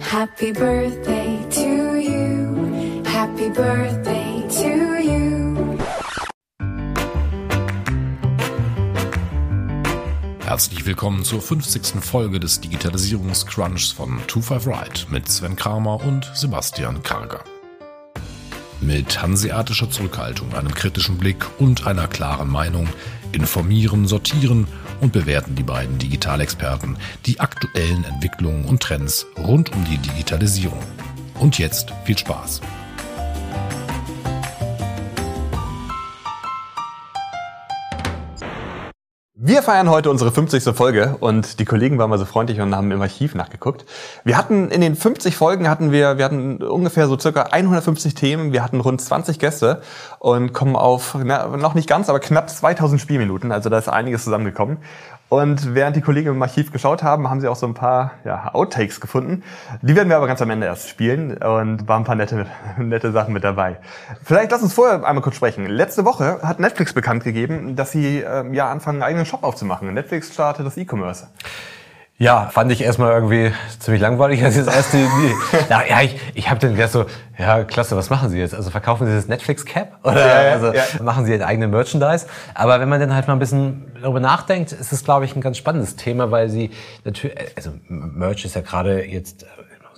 Happy birthday to you. Happy birthday to you. Herzlich willkommen zur 50. Folge des Digitalisierungscrunchs von 25 Right mit Sven Kramer und Sebastian Karger. Mit hanseatischer Zurückhaltung, einem kritischen Blick und einer klaren Meinung informieren, sortieren und bewerten die beiden Digitalexperten die aktuellen Entwicklungen und Trends rund um die Digitalisierung. Und jetzt viel Spaß! Wir feiern heute unsere 50. Folge und die Kollegen waren mal so freundlich und haben im Archiv nachgeguckt. Wir hatten in den 50 Folgen hatten wir, wir hatten ungefähr so circa 150 Themen, wir hatten rund 20 Gäste und kommen auf, na, noch nicht ganz, aber knapp 2000 Spielminuten. Also da ist einiges zusammengekommen. Und während die Kollegen im Archiv geschaut haben, haben sie auch so ein paar ja, Outtakes gefunden. Die werden wir aber ganz am Ende erst spielen und waren ein paar nette, nette Sachen mit dabei. Vielleicht lass uns vorher einmal kurz sprechen. Letzte Woche hat Netflix bekannt gegeben, dass sie ähm, ja anfangen, einen eigenen Shop aufzumachen. Netflix startet das E-Commerce. Ja, fand ich erstmal irgendwie ziemlich langweilig als das erste. ja, ja, ich, ich habe dann gedacht so, ja, klasse, was machen Sie jetzt? Also verkaufen Sie das Netflix Cap oder Ja, ja, also ja. machen Sie ein eigene Merchandise? Aber wenn man dann halt mal ein bisschen darüber nachdenkt, ist es glaube ich ein ganz spannendes Thema, weil Sie natürlich, also Merch ist ja gerade jetzt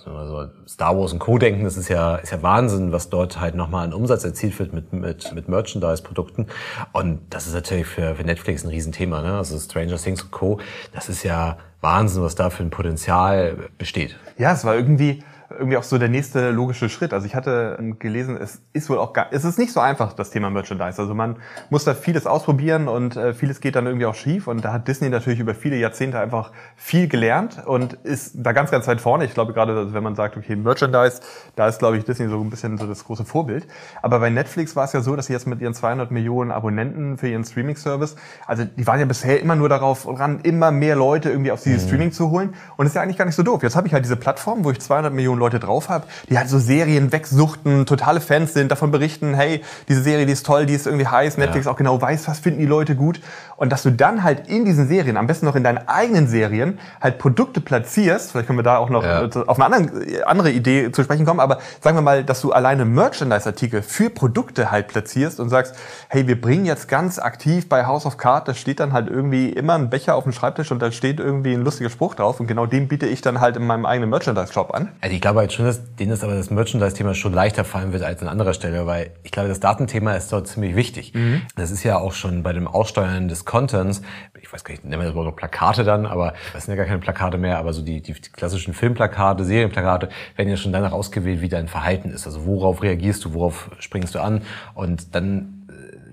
also Star Wars und Co. denken, das ist ja, ist ja Wahnsinn, was dort halt nochmal an Umsatz erzielt wird mit, mit, mit Merchandise-Produkten. Und das ist natürlich für, für Netflix ein Riesenthema, ne? Also Stranger Things und Co. Das ist ja Wahnsinn, was da für ein Potenzial besteht. Ja, es war irgendwie irgendwie auch so der nächste logische Schritt. Also ich hatte gelesen, es ist wohl auch gar, es ist nicht so einfach das Thema Merchandise. Also man muss da vieles ausprobieren und äh, vieles geht dann irgendwie auch schief. Und da hat Disney natürlich über viele Jahrzehnte einfach viel gelernt und ist da ganz, ganz weit vorne. Ich glaube gerade, also wenn man sagt, okay, Merchandise, da ist glaube ich Disney so ein bisschen so das große Vorbild. Aber bei Netflix war es ja so, dass sie jetzt mit ihren 200 Millionen Abonnenten für ihren Streaming-Service, also die waren ja bisher immer nur darauf ran, immer mehr Leute irgendwie auf dieses Streaming zu holen. Und das ist ja eigentlich gar nicht so doof. Jetzt habe ich halt diese Plattform, wo ich 200 Millionen Leute drauf habe, die halt so Serien wegsuchten, totale Fans sind, davon berichten, hey, diese Serie, die ist toll, die ist irgendwie heiß, Netflix auch genau weiß, was finden die Leute gut. Und dass du dann halt in diesen Serien, am besten noch in deinen eigenen Serien, halt Produkte platzierst, vielleicht können wir da auch noch Ja. äh, auf eine andere, andere Idee zu sprechen kommen, aber sagen wir mal, dass du alleine Merchandise-Artikel für Produkte halt platzierst und sagst, hey, wir bringen jetzt ganz aktiv bei House of Cards, da steht dann halt irgendwie immer ein Becher auf dem Schreibtisch und da steht irgendwie ein lustiger Spruch drauf und genau den biete ich dann halt in meinem eigenen Merchandise-Shop an. Also ich glaube halt schon, dass denen ist aber das Merchandise-Thema schon leichter fallen wird als an anderer Stelle, weil ich glaube, das Datenthema ist dort ziemlich wichtig. Das ist ja auch schon bei dem Aussteuern des Contents, ich weiß gar nicht, nennen wir das Wort noch Plakate dann, aber das sind ja gar keine Plakate mehr, aber so die, die, klassischen Filmplakate, Serienplakate werden ja schon danach ausgewählt, wie dein Verhalten ist. Also worauf reagierst du, worauf springst du an und dann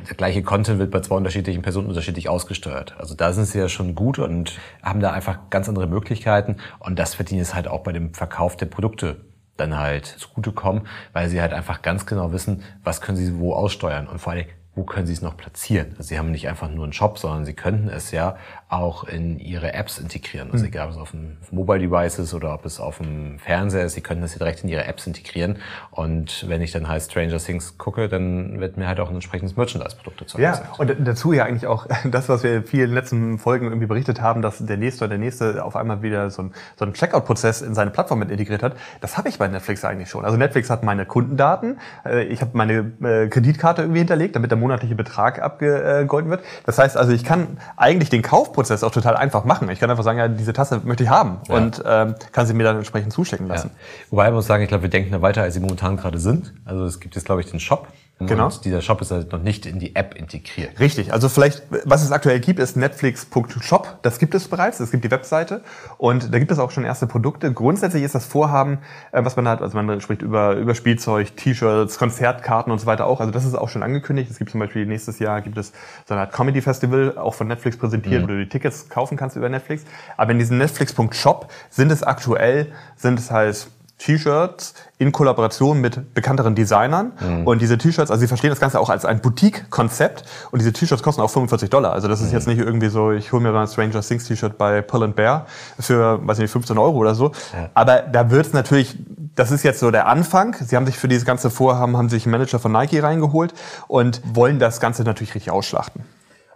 der gleiche Content wird bei zwei unterschiedlichen Personen unterschiedlich ausgesteuert. Also da sind sie ja schon gut und haben da einfach ganz andere Möglichkeiten und das verdienen es halt auch bei dem Verkauf der Produkte dann halt zugutekommen, weil sie halt einfach ganz genau wissen, was können sie wo aussteuern und vor allem, wo können sie es noch platzieren. Also sie haben nicht einfach nur einen Shop, sondern sie könnten es ja auch in ihre Apps integrieren. Also egal, ob es auf dem Mobile Device ist oder ob es auf dem Fernseher ist, sie können das ja direkt in ihre Apps integrieren. Und wenn ich dann halt Stranger Things gucke, dann wird mir halt auch ein entsprechendes Merchandise-Produkt dazu Ja, angezeigt. und dazu ja eigentlich auch das, was wir in vielen letzten Folgen irgendwie berichtet haben, dass der nächste oder der nächste auf einmal wieder so einen, so einen Checkout-Prozess in seine Plattform mit integriert hat. Das habe ich bei Netflix eigentlich schon. Also Netflix hat meine Kundendaten, äh, ich habe meine äh, Kreditkarte irgendwie hinterlegt, damit der monatliche Betrag abgegolten wird. Das heißt also, ich kann eigentlich den Kaufprozess auch total einfach machen. Ich kann einfach sagen, ja, diese Tasse möchte ich haben Ja. und ähm, kann sie mir dann entsprechend zuschicken Ja. lassen. Wobei man muss sagen, ich glaube, wir denken da weiter, als sie momentan gerade sind. Also es gibt jetzt, glaube ich, den Shop. Genau. Und dieser Shop ist halt noch nicht in die App integriert. Richtig, also vielleicht, was es aktuell gibt, ist netflix.shop. Das gibt es bereits, es gibt die Webseite und da gibt es auch schon erste Produkte. Grundsätzlich ist das Vorhaben, äh, was man hat, also man spricht über, über Spielzeug, T-Shirts, Konzertkarten und so weiter auch. Also das ist auch schon angekündigt. Es gibt zum Beispiel nächstes Jahr gibt es so eine Art Comedy-Festival, auch von Netflix präsentiert, wo du die Tickets kaufen kannst über Netflix. Aber in diesem netflix.shop sind es aktuell, sind es halt T-Shirts in Kollaboration mit bekannteren Designern. Und diese T-Shirts, also sie verstehen das Ganze auch als ein Boutique-Konzept. Und diese T-Shirts kosten auch 45 Dollar. Also das ist jetzt nicht irgendwie so, ich hole mir mal ein Stranger Things T-Shirt bei Pull and Bear für, weiß ich nicht, 15 Euro oder so. Aber da wird es natürlich, das ist jetzt so der Anfang. Sie haben sich für dieses ganze Vorhaben, haben sich einen Manager von Nike reingeholt und wollen das Ganze natürlich richtig ausschlachten.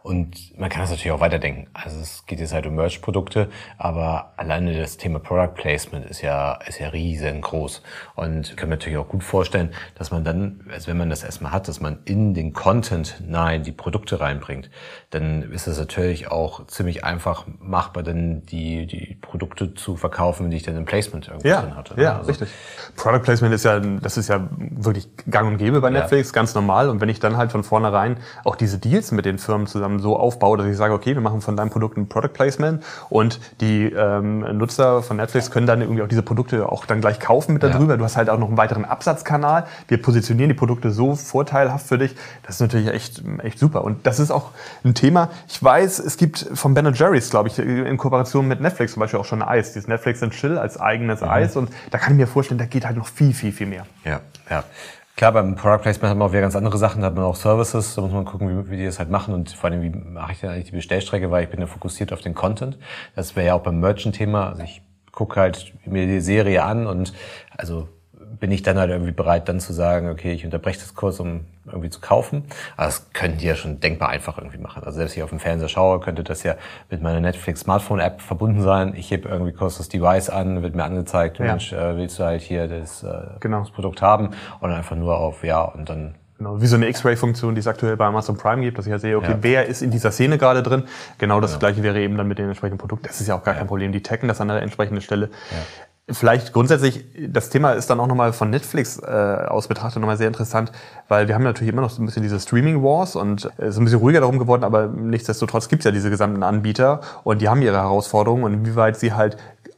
Und man kann das natürlich auch weiterdenken. Also es geht jetzt halt um Merch-Produkte, aber alleine das Thema Product Placement ist ja, ist ja riesengroß. Und ich kann mir natürlich auch gut vorstellen, dass man dann, also wenn man das erstmal hat, dass man in den Content nein die Produkte reinbringt, dann ist es natürlich auch ziemlich einfach machbar, dann die, die Produkte zu verkaufen, die ich dann im Placement irgendwie ja, drin hatte. Ja, also, richtig. Product Placement ist ja, das ist ja wirklich gang und gäbe bei Netflix, ja. ganz normal. Und wenn ich dann halt von vornherein auch diese Deals mit den Firmen zusammen so aufbaue, dass ich sage, okay, wir machen von deinem Produkt ein Product Placement und die ähm, Nutzer von Netflix können dann irgendwie auch diese Produkte auch dann gleich kaufen mit darüber. Ja. Du hast halt auch noch einen weiteren Absatzkanal. Wir positionieren die Produkte so vorteilhaft für dich. Das ist natürlich echt, echt super. Und das ist auch ein Thema. Ich weiß, es gibt von Ben Jerry's, glaube ich, in Kooperation mit Netflix zum Beispiel auch schon Eis. Dieses Netflix and Chill als eigenes mhm. Eis. Und da kann ich mir vorstellen, da geht halt noch viel, viel, viel mehr. Ja, ja. Klar, beim Product Placement hat man auch wieder ganz andere Sachen, da hat man auch Services, da muss man gucken, wie, wie die das halt machen und vor allem, wie mache ich denn eigentlich die Bestellstrecke, weil ich bin ja fokussiert auf den Content. Das wäre ja auch beim Merchant-Thema, also ich gucke halt mir die Serie an und also bin ich dann halt irgendwie bereit, dann zu sagen, okay, ich unterbreche das kurz, um irgendwie zu kaufen. Aber das könnten die ja schon denkbar einfach irgendwie machen. Also selbst wenn ich auf dem Fernseher schaue, könnte das ja mit meiner Netflix Smartphone App verbunden sein. Ich hebe irgendwie kurz das Device an, wird mir angezeigt, ja. Mensch, äh, willst du halt hier das, äh, genau. das Produkt haben? Und einfach nur auf Ja und dann Genau, wie so eine X-Ray-Funktion, die es aktuell bei Amazon Prime gibt, dass ich ja sehe, okay, ja. wer ist in dieser Szene gerade drin? Genau das ja. gleiche wäre eben dann mit den entsprechenden Produkten. Das ist ja auch gar ja. kein Problem. Die taggen das an der entsprechenden Stelle. Vielleicht grundsätzlich, das Thema ist dann auch nochmal von Netflix äh, aus betrachtet nochmal sehr interessant, weil wir haben natürlich immer noch so ein bisschen diese Streaming Wars und es ist ein bisschen ruhiger darum geworden, aber nichtsdestotrotz gibt es ja diese gesamten Anbieter und die haben ihre Herausforderungen und inwieweit sie halt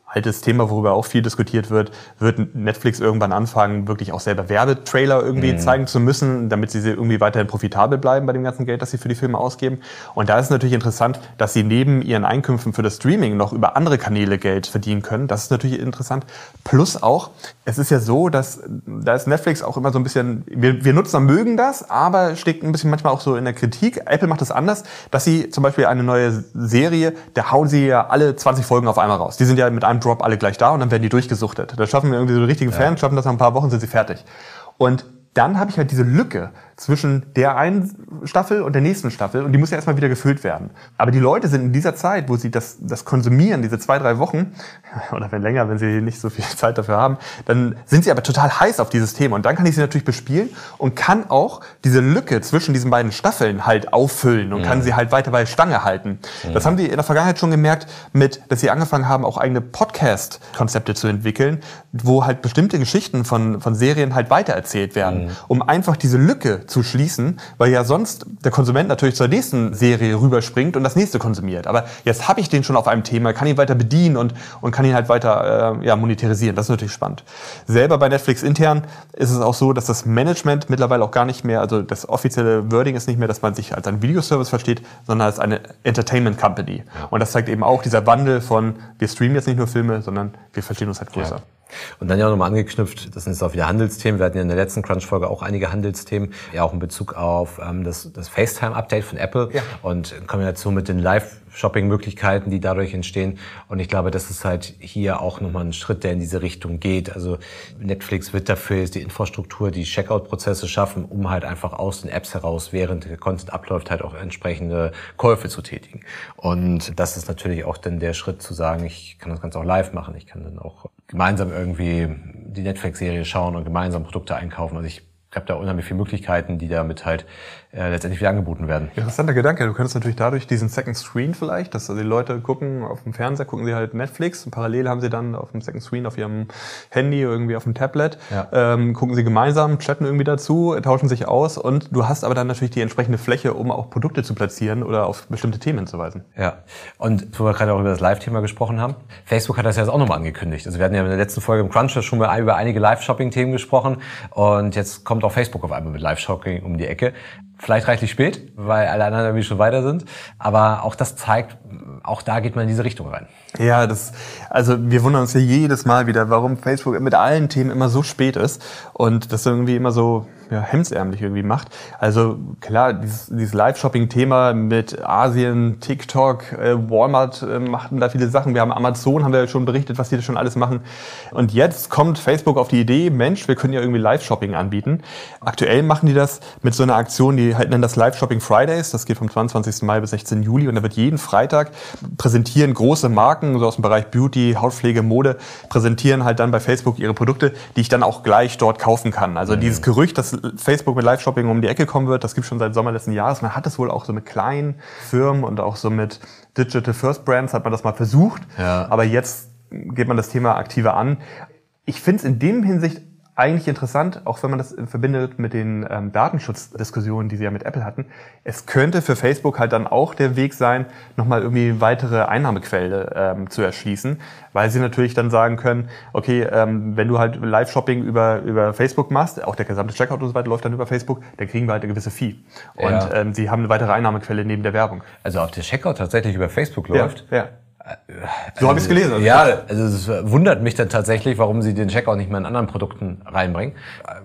altes Thema, worüber auch viel diskutiert wird, wird Netflix irgendwann anfangen, wirklich auch selber Werbetrailer irgendwie mhm. zeigen zu müssen, damit sie irgendwie weiterhin profitabel bleiben bei dem ganzen Geld, das sie für die Filme ausgeben. Und da ist natürlich interessant, dass sie neben ihren Einkünften für das Streaming noch über andere Kanäle Geld verdienen können. Das ist natürlich interessant. Plus auch, es ist ja so, dass da ist Netflix auch immer so ein bisschen, wir, wir Nutzer mögen das, aber steckt ein bisschen manchmal auch so in der Kritik. Apple macht das anders, dass sie zum Beispiel eine neue Serie, da hauen sie ja alle 20 Folgen auf einmal raus. Die sind ja mit einem einem Drop alle gleich da und dann werden die durchgesuchtet. Da schaffen wir irgendwie so richtige ja. Fans, schaffen das nach ein paar Wochen, sind sie fertig. Und dann habe ich halt diese Lücke zwischen der einen Staffel und der nächsten Staffel und die muss ja erstmal wieder gefüllt werden. Aber die Leute sind in dieser Zeit, wo sie das, das konsumieren, diese zwei, drei Wochen, oder wenn länger, wenn sie nicht so viel Zeit dafür haben, dann sind sie aber total heiß auf dieses Thema und dann kann ich sie natürlich bespielen und kann auch diese Lücke zwischen diesen beiden Staffeln halt auffüllen und ja. kann sie halt weiter bei Stange halten. Ja. Das haben die in der Vergangenheit schon gemerkt mit, dass sie angefangen haben, auch eigene Podcast-Konzepte zu entwickeln, wo halt bestimmte Geschichten von, von Serien halt weitererzählt werden, mhm. um einfach diese Lücke zu schließen, weil ja sonst der Konsument natürlich zur nächsten Serie rüberspringt und das nächste konsumiert. Aber jetzt habe ich den schon auf einem Thema, kann ihn weiter bedienen und, und kann ihn halt weiter äh, ja, monetarisieren. Das ist natürlich spannend. Selber bei Netflix intern ist es auch so, dass das Management mittlerweile auch gar nicht mehr, also das offizielle Wording ist nicht mehr, dass man sich als ein Videoservice versteht, sondern als eine Entertainment Company. Und das zeigt eben auch dieser Wandel von, wir streamen jetzt nicht nur Filme, sondern wir verstehen uns halt größer. Ja. Und dann ja auch nochmal angeknüpft, das sind jetzt auch wieder Handelsthemen. Wir hatten ja in der letzten Crunch-Folge auch einige Handelsthemen, ja auch in Bezug auf ähm, das, das FaceTime-Update von Apple ja. und in Kombination mit den Live-Shopping-Möglichkeiten, die dadurch entstehen. Und ich glaube, das ist halt hier auch nochmal ein Schritt, der in diese Richtung geht. Also Netflix wird dafür jetzt die Infrastruktur, die Checkout-Prozesse schaffen, um halt einfach aus den Apps heraus, während der Content abläuft, halt auch entsprechende Käufe zu tätigen. Und das ist natürlich auch dann der Schritt zu sagen, ich kann das Ganze auch live machen. Ich kann dann auch gemeinsam irgendwie die Netflix-Serie schauen und gemeinsam Produkte einkaufen. Also ich habe da unheimlich viele Möglichkeiten, die damit halt äh, letztendlich wieder angeboten werden. Interessanter Gedanke. Du könntest natürlich dadurch diesen Second Screen vielleicht, dass also die Leute gucken auf dem Fernseher, gucken sie halt Netflix und parallel haben sie dann auf dem Second Screen auf ihrem Handy irgendwie auf dem Tablet, ja. ähm, gucken sie gemeinsam, chatten irgendwie dazu, tauschen sich aus und du hast aber dann natürlich die entsprechende Fläche, um auch Produkte zu platzieren oder auf bestimmte Themen hinzuweisen. Ja. Und wo wir gerade auch über das Live-Thema gesprochen haben, Facebook hat das ja jetzt auch nochmal angekündigt. Also wir hatten ja in der letzten Folge im Cruncher schon mal über einige Live-Shopping-Themen gesprochen und jetzt kommt auch Facebook auf einmal mit Live-Shopping um die Ecke. Vielleicht reichlich spät, weil alle anderen irgendwie schon weiter sind. Aber auch das zeigt, auch da geht man in diese Richtung rein. Ja, das, also wir wundern uns ja jedes Mal wieder, warum Facebook mit allen Themen immer so spät ist und das irgendwie immer so, ja, hemdsärmlich irgendwie macht. Also klar, dieses, dieses Live-Shopping-Thema mit Asien, TikTok, äh, Walmart äh, machten da viele Sachen. Wir haben Amazon, haben wir ja schon berichtet, was die da schon alles machen. Und jetzt kommt Facebook auf die Idee, Mensch, wir können ja irgendwie Live-Shopping anbieten. Aktuell machen die das mit so einer Aktion, die halt nennen das Live-Shopping Fridays. Das geht vom 22. Mai bis 16. Juli und da wird jeden Freitag präsentieren große Marken, so aus dem Bereich Beauty, Hautpflege, Mode, präsentieren halt dann bei Facebook ihre Produkte, die ich dann auch gleich dort kaufen kann. Also mhm. dieses Gerücht, dass Facebook mit Live-Shopping um die Ecke kommen wird, das gibt schon seit Sommer letzten Jahres. Man hat es wohl auch so mit kleinen Firmen und auch so mit Digital First Brands hat man das mal versucht. Ja. Aber jetzt geht man das Thema aktiver an. Ich finde es in dem Hinsicht eigentlich interessant, auch wenn man das verbindet mit den ähm, Datenschutzdiskussionen, die sie ja mit Apple hatten. Es könnte für Facebook halt dann auch der Weg sein, nochmal irgendwie weitere Einnahmequelle ähm, zu erschließen, weil sie natürlich dann sagen können, okay, ähm, wenn du halt Live-Shopping über, über Facebook machst, auch der gesamte Checkout und so weiter läuft dann über Facebook, dann kriegen wir halt eine gewisse Fee. Und ja. ähm, sie haben eine weitere Einnahmequelle neben der Werbung. Also ob der Checkout tatsächlich über Facebook läuft? Ja. ja. So habe ich es gelesen. Also ja, also es wundert mich dann tatsächlich, warum sie den Checkout nicht mehr in anderen Produkten reinbringen.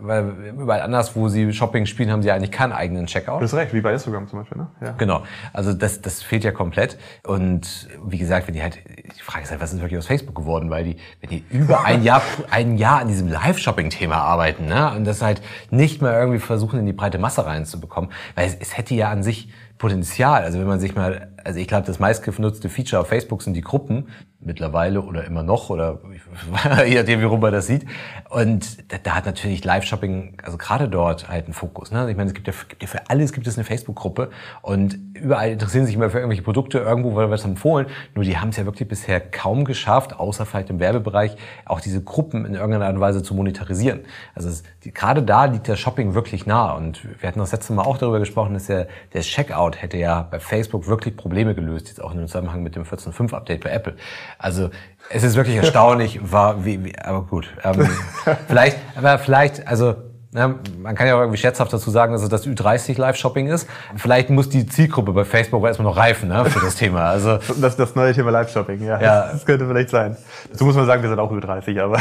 Weil überall anders, wo sie Shopping spielen, haben sie eigentlich keinen eigenen Checkout. Das ist recht, wie bei Instagram zum Beispiel. Ne? Ja. Genau, also das, das fehlt ja komplett. Und wie gesagt, wenn die halt, die Frage ist halt, was ist wirklich aus Facebook geworden? Weil die, wenn die über ein Jahr, ein Jahr an diesem Live-Shopping-Thema arbeiten ne? und das halt nicht mehr irgendwie versuchen, in die breite Masse reinzubekommen, weil es, es hätte ja an sich Potenzial. Also wenn man sich mal, also ich glaube, das meistgenutzte Feature auf Facebook sind die Gruppen mittlerweile oder immer noch oder je nachdem, wie rum man das sieht. Und da, da hat natürlich Live-Shopping, also gerade dort halt einen Fokus. Ne? Ich meine, es gibt ja, gibt ja für alles gibt es eine Facebook-Gruppe und überall interessieren sich immer für irgendwelche Produkte, irgendwo wird was empfohlen. Nur die haben es ja wirklich bisher kaum geschafft, außer vielleicht im Werbebereich, auch diese Gruppen in irgendeiner Art und Weise zu monetarisieren. Also es, die, gerade da liegt der Shopping wirklich nah. Und wir hatten das letzte Mal auch darüber gesprochen, dass der, der Checkout hätte ja bei Facebook wirklich Probleme gelöst, jetzt auch im Zusammenhang mit dem 14.5 Update bei Apple. Also es ist wirklich erstaunlich, war wie, wie aber gut. Ähm, vielleicht, aber vielleicht, also ne, man kann ja auch irgendwie scherzhaft dazu sagen, dass es das Ü30 Live-Shopping ist. Vielleicht muss die Zielgruppe bei Facebook erstmal noch reifen ne, für das Thema. Also das, das neue Thema Live-Shopping, ja, ja. Das könnte vielleicht sein. Dazu muss man sagen, wir sind auch Ü30, aber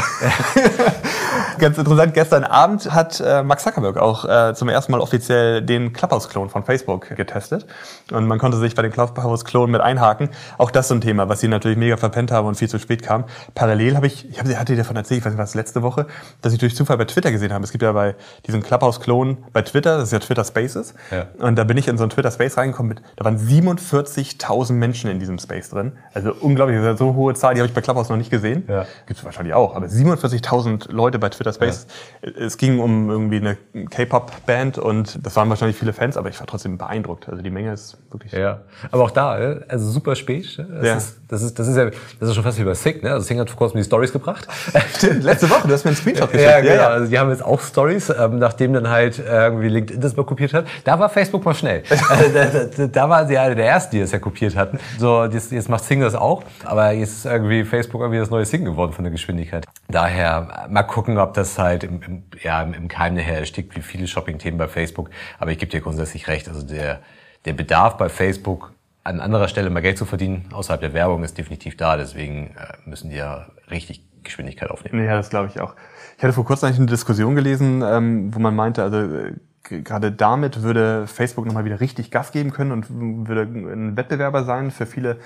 Ganz interessant, gestern Abend hat äh, Max Zuckerberg auch äh, zum ersten Mal offiziell den Clubhouse-Klon von Facebook getestet. Und man konnte sich bei dem Clubhouse-Klon mit einhaken. Auch das so ein Thema, was sie natürlich mega verpennt haben und viel zu spät kam. Parallel habe ich, ich hab, hatte dir davon erzählt, ich weiß nicht, was letzte Woche, dass ich durch Zufall bei Twitter gesehen habe. Es gibt ja bei diesem Clubhouse-Klon bei Twitter, das ist ja Twitter Spaces. Ja. Und da bin ich in so ein Twitter Space reingekommen. Mit, da waren 47.000 Menschen in diesem Space drin. Also unglaublich, das ist so hohe Zahl, die habe ich bei Clubhouse noch nicht gesehen. Ja. Gibt es wahrscheinlich auch. Aber 47.000 Leute bei Twitter Space. Ja. Es ging um irgendwie eine K-Pop-Band und das waren wahrscheinlich viele Fans, aber ich war trotzdem beeindruckt. Also die Menge ist wirklich. Ja, aber auch da, also super spät. Das, ja. ist, das, ist, das ist ja das ist schon fast wie bei Sick, ne? Also Sick hat vor kurzem die Stories gebracht. Letzte Woche, du hast mir einen Screenshot geschickt. Ja, genau. Ja, ja. Also die haben jetzt auch Stories, ähm, nachdem dann halt irgendwie LinkedIn das mal kopiert hat. Da war Facebook mal schnell. also, da, da, da war sie eine der ersten, die das ja kopiert hatten. So, jetzt, jetzt macht Sing das auch, aber jetzt ist irgendwie Facebook irgendwie das neue Sing geworden von der Geschwindigkeit. Daher mal gucken, ob das halt im, im, ja, im Keim nachher erstickt, wie viele Shopping-Themen bei Facebook. Aber ich gebe dir grundsätzlich recht. Also der, der Bedarf bei Facebook an anderer Stelle mal Geld zu verdienen, außerhalb der Werbung, ist definitiv da. Deswegen äh, müssen die ja richtig Geschwindigkeit aufnehmen. Ja, das glaube ich auch. Ich hatte vor kurzem eigentlich eine Diskussion gelesen, ähm, wo man meinte, also äh, gerade damit würde Facebook nochmal wieder richtig Gas geben können und würde ein Wettbewerber sein für viele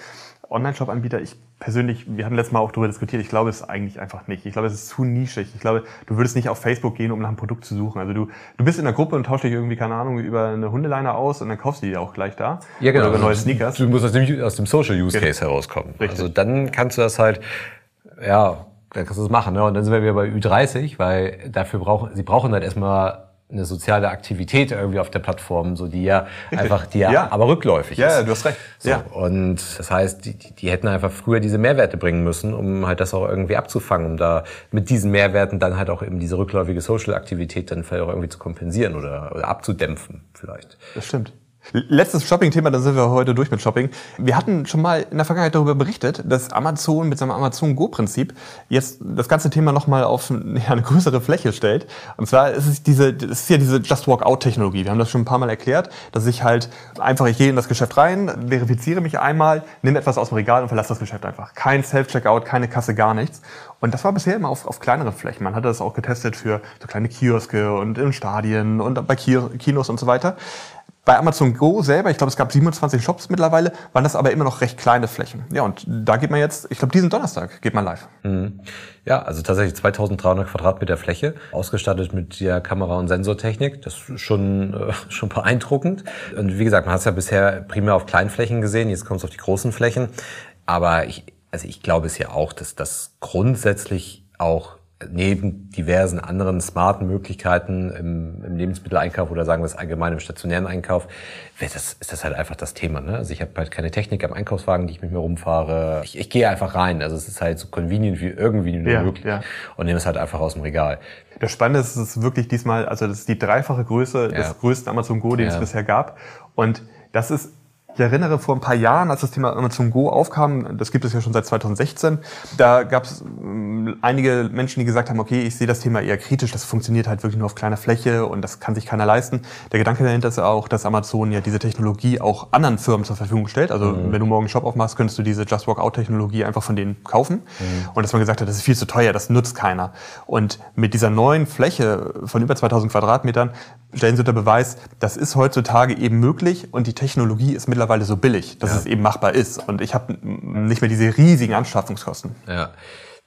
Online-Shop-Anbieter. Ich persönlich, wir hatten letztes Mal auch darüber diskutiert, ich glaube es eigentlich einfach nicht. Ich glaube, es ist zu nischig. Ich glaube, du würdest nicht auf Facebook gehen, um nach einem Produkt zu suchen. Also du, du bist in der Gruppe und tauschst dich irgendwie, keine Ahnung, über eine Hundeleine aus und dann kaufst du die auch gleich da. Ja, genau. Oder über neue Sneakers. Du musst aus dem, aus dem Social-Use-Case herauskommen. Richtig. Also dann kannst du das halt, ja, dann kannst du das machen. Ne? Und dann sind wir wieder bei Ü30, weil dafür brauchen, sie brauchen halt erstmal eine soziale Aktivität irgendwie auf der Plattform, so die ja einfach, die ja, ja, aber rückläufig ja, ist. Ja, du hast recht. So, ja. Und das heißt, die, die hätten einfach früher diese Mehrwerte bringen müssen, um halt das auch irgendwie abzufangen, um da mit diesen Mehrwerten dann halt auch eben diese rückläufige Social-Aktivität dann vielleicht auch irgendwie zu kompensieren oder, oder abzudämpfen vielleicht. Das stimmt. Letztes Shopping-Thema, dann sind wir heute durch mit Shopping. Wir hatten schon mal in der Vergangenheit darüber berichtet, dass Amazon mit seinem Amazon Go-Prinzip jetzt das ganze Thema nochmal auf eine größere Fläche stellt. Und zwar ist es diese, das ist ja diese Just Walk Out-Technologie. Wir haben das schon ein paar Mal erklärt, dass ich halt einfach, ich gehe in das Geschäft rein, verifiziere mich einmal, nehme etwas aus dem Regal und verlasse das Geschäft einfach. Kein Self-Checkout, keine Kasse, gar nichts. Und das war bisher immer auf, auf kleineren Flächen. Man hatte das auch getestet für so kleine Kioske und in Stadien und bei Kinos und so weiter. Bei Amazon Go selber, ich glaube, es gab 27 Shops mittlerweile, waren das aber immer noch recht kleine Flächen. Ja, und da geht man jetzt, ich glaube, diesen Donnerstag geht man live. Mhm. Ja, also tatsächlich 2300 Quadratmeter Fläche, ausgestattet mit der Kamera- und Sensortechnik. Das ist schon, äh, schon beeindruckend. Und wie gesagt, man hat es ja bisher primär auf Kleinflächen gesehen, jetzt kommt es auf die großen Flächen. Aber ich, also ich glaube es ja auch, dass das grundsätzlich auch neben diversen anderen smarten Möglichkeiten im, im Lebensmitteleinkauf oder sagen wir es allgemein im stationären Einkauf, das, ist das halt einfach das Thema. Ne? Also ich habe halt keine Technik am Einkaufswagen, die ich mit mir rumfahre. Ich, ich gehe einfach rein. Also es ist halt so convenient wie irgendwie nur ja, möglich ja. und nehme es halt einfach aus dem Regal. Das Spannende ist, es ist wirklich diesmal, also das ist die dreifache Größe ja. des größten Amazon Go, den es bisher gab. Und das ist ich erinnere vor ein paar Jahren, als das Thema Amazon Go aufkam, das gibt es ja schon seit 2016, da gab es ähm, einige Menschen, die gesagt haben, okay, ich sehe das Thema eher kritisch, das funktioniert halt wirklich nur auf kleiner Fläche und das kann sich keiner leisten. Der Gedanke dahinter ist auch, dass Amazon ja diese Technologie auch anderen Firmen zur Verfügung stellt. Also mhm. wenn du morgen einen Shop aufmachst, könntest du diese Just Walk Out Technologie einfach von denen kaufen. Mhm. Und dass man gesagt hat, das ist viel zu teuer, das nutzt keiner. Und mit dieser neuen Fläche von über 2000 Quadratmetern stellen sie unter Beweis, das ist heutzutage eben möglich und die Technologie ist mittlerweile so billig, dass ja. es eben machbar ist. Und ich habe nicht mehr diese riesigen Anschaffungskosten. Ja.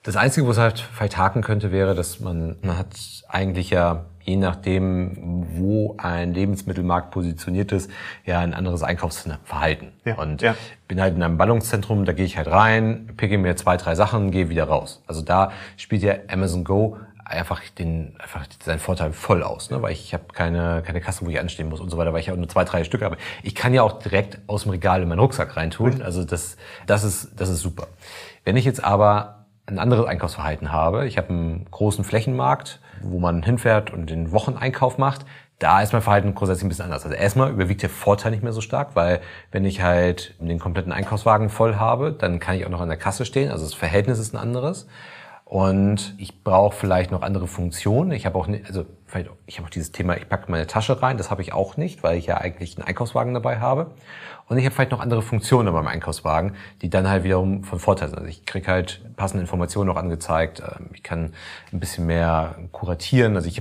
Das Einzige, wo es halt vielleicht haken könnte, wäre, dass man, man hat eigentlich ja, je nachdem, wo ein Lebensmittelmarkt positioniert ist, ja ein anderes Einkaufsverhalten. Ja. Und ja. bin halt in einem Ballungszentrum, da gehe ich halt rein, picke mir zwei, drei Sachen, gehe wieder raus. Also da spielt ja Amazon Go einfach den einfach seinen Vorteil voll aus, ne? weil ich, ich habe keine keine Kasse, wo ich anstehen muss und so weiter, weil ich ja nur zwei drei Stück habe. Ich kann ja auch direkt aus dem Regal in meinen Rucksack reintun. Also das das ist das ist super. Wenn ich jetzt aber ein anderes Einkaufsverhalten habe, ich habe einen großen Flächenmarkt, wo man hinfährt und den Wocheneinkauf macht, da ist mein Verhalten grundsätzlich ein bisschen anders. Also erstmal überwiegt der Vorteil nicht mehr so stark, weil wenn ich halt den kompletten Einkaufswagen voll habe, dann kann ich auch noch an der Kasse stehen. Also das Verhältnis ist ein anderes. Und ich brauche vielleicht noch andere Funktionen. Ich habe auch, nicht, also vielleicht, ich habe auch dieses Thema, ich packe meine Tasche rein. Das habe ich auch nicht, weil ich ja eigentlich einen Einkaufswagen dabei habe. Und ich habe vielleicht noch andere Funktionen in meinem Einkaufswagen, die dann halt wiederum von Vorteil sind. Also ich kriege halt passende Informationen noch angezeigt. Ähm, ich kann ein bisschen mehr kuratieren. Also ich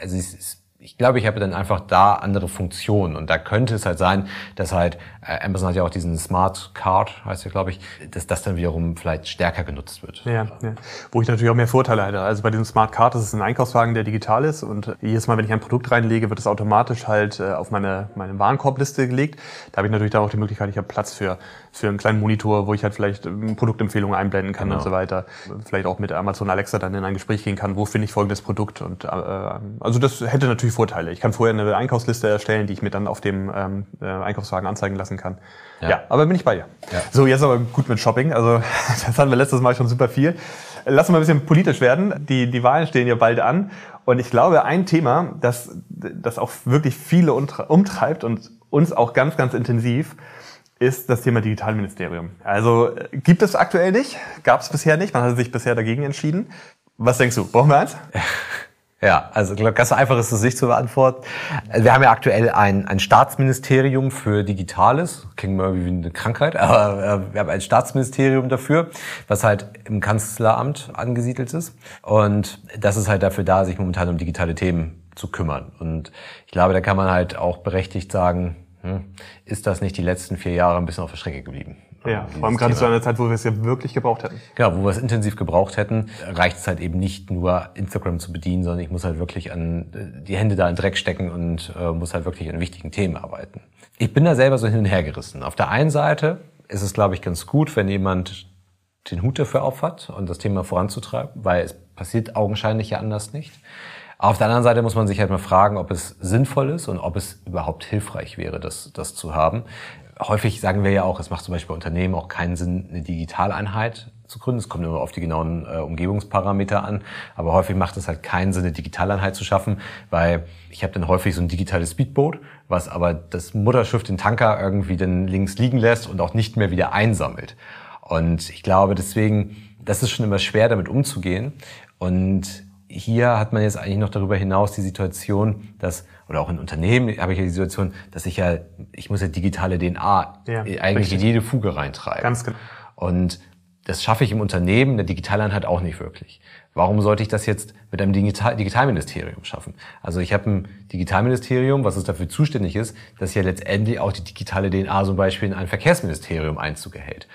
also es ist ich glaube, ich habe dann einfach da andere Funktionen. Und da könnte es halt sein, dass halt, äh, Amazon hat ja auch diesen Smart Card, heißt ja, glaube ich, dass das dann wiederum vielleicht stärker genutzt wird. Ja, ja. Wo ich natürlich auch mehr Vorteile hätte. Also bei diesem Smart Card, das ist ein Einkaufswagen, der digital ist. Und jedes Mal, wenn ich ein Produkt reinlege, wird es automatisch halt äh, auf meine, meine Warenkorbliste gelegt. Da habe ich natürlich dann auch die Möglichkeit, ich habe Platz für, für einen kleinen Monitor, wo ich halt vielleicht ähm, Produktempfehlungen einblenden kann genau. und so weiter. Vielleicht auch mit Amazon Alexa dann in ein Gespräch gehen kann, wo finde ich folgendes Produkt. Und äh, also das hätte natürlich Vorteile. Ich kann vorher eine Einkaufsliste erstellen, die ich mir dann auf dem ähm, äh, Einkaufswagen anzeigen lassen kann. Ja. ja, aber bin ich bei dir. Ja. So, jetzt aber gut mit Shopping. Also das hatten wir letztes Mal schon super viel. Lass uns mal ein bisschen politisch werden. Die, die Wahlen stehen ja bald an. Und ich glaube, ein Thema, das, das auch wirklich viele umtreibt und uns auch ganz, ganz intensiv, ist das Thema Digitalministerium. Also gibt es aktuell nicht, gab es bisher nicht, man hatte sich bisher dagegen entschieden. Was denkst du, brauchen wir eins? Ja, also ich glaube, ganz einfach ist es nicht zu beantworten. Wir haben ja aktuell ein, ein Staatsministerium für Digitales. Klingt mal wie eine Krankheit, aber äh, wir haben ein Staatsministerium dafür, was halt im Kanzleramt angesiedelt ist. Und das ist halt dafür da, sich momentan um digitale Themen zu kümmern. Und ich glaube, da kann man halt auch berechtigt sagen, hm, ist das nicht die letzten vier Jahre ein bisschen auf der Strecke geblieben? Ja, vor allem gerade zu einer Zeit, wo wir es ja wirklich gebraucht hätten. Genau, wo wir es intensiv gebraucht hätten, reicht es halt eben nicht nur Instagram zu bedienen, sondern ich muss halt wirklich an äh, die Hände da in den Dreck stecken und äh, muss halt wirklich an wichtigen Themen arbeiten. Ich bin da selber so hin und her gerissen. Auf der einen Seite ist es, glaube ich, ganz gut, wenn jemand den Hut dafür aufhat und das Thema voranzutreiben, weil es passiert augenscheinlich ja anders nicht. Auf der anderen Seite muss man sich halt mal fragen, ob es sinnvoll ist und ob es überhaupt hilfreich wäre, das, das zu haben häufig sagen wir ja auch, es macht zum Beispiel bei Unternehmen auch keinen Sinn, eine Digitaleinheit zu gründen. Es kommt immer auf die genauen äh, Umgebungsparameter an. Aber häufig macht es halt keinen Sinn, eine Digitaleinheit zu schaffen, weil ich habe dann häufig so ein digitales Speedboot, was aber das Mutterschiff, den Tanker, irgendwie dann links liegen lässt und auch nicht mehr wieder einsammelt. Und ich glaube deswegen, das ist schon immer schwer, damit umzugehen. Und hier hat man jetzt eigentlich noch darüber hinaus die Situation, dass, oder auch in Unternehmen habe ich ja die Situation, dass ich ja, ich muss ja digitale DNA ja, eigentlich richtig. in jede Fuge reintreiben. Ganz genau. Und das schaffe ich im Unternehmen, der Digitaleinheit auch nicht wirklich. Warum sollte ich das jetzt mit einem Digital Digitalministerium schaffen? Also ich habe ein Digitalministerium, was es dafür zuständig ist, dass ja letztendlich auch die digitale DNA zum Beispiel in ein Verkehrsministerium Einzug erhält.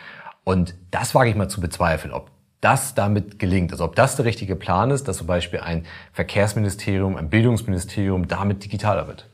Und das wage ich mal zu bezweifeln, ob das damit gelingt. Also ob das der richtige Plan ist, dass zum Beispiel ein Verkehrsministerium, ein Bildungsministerium damit digitaler wird.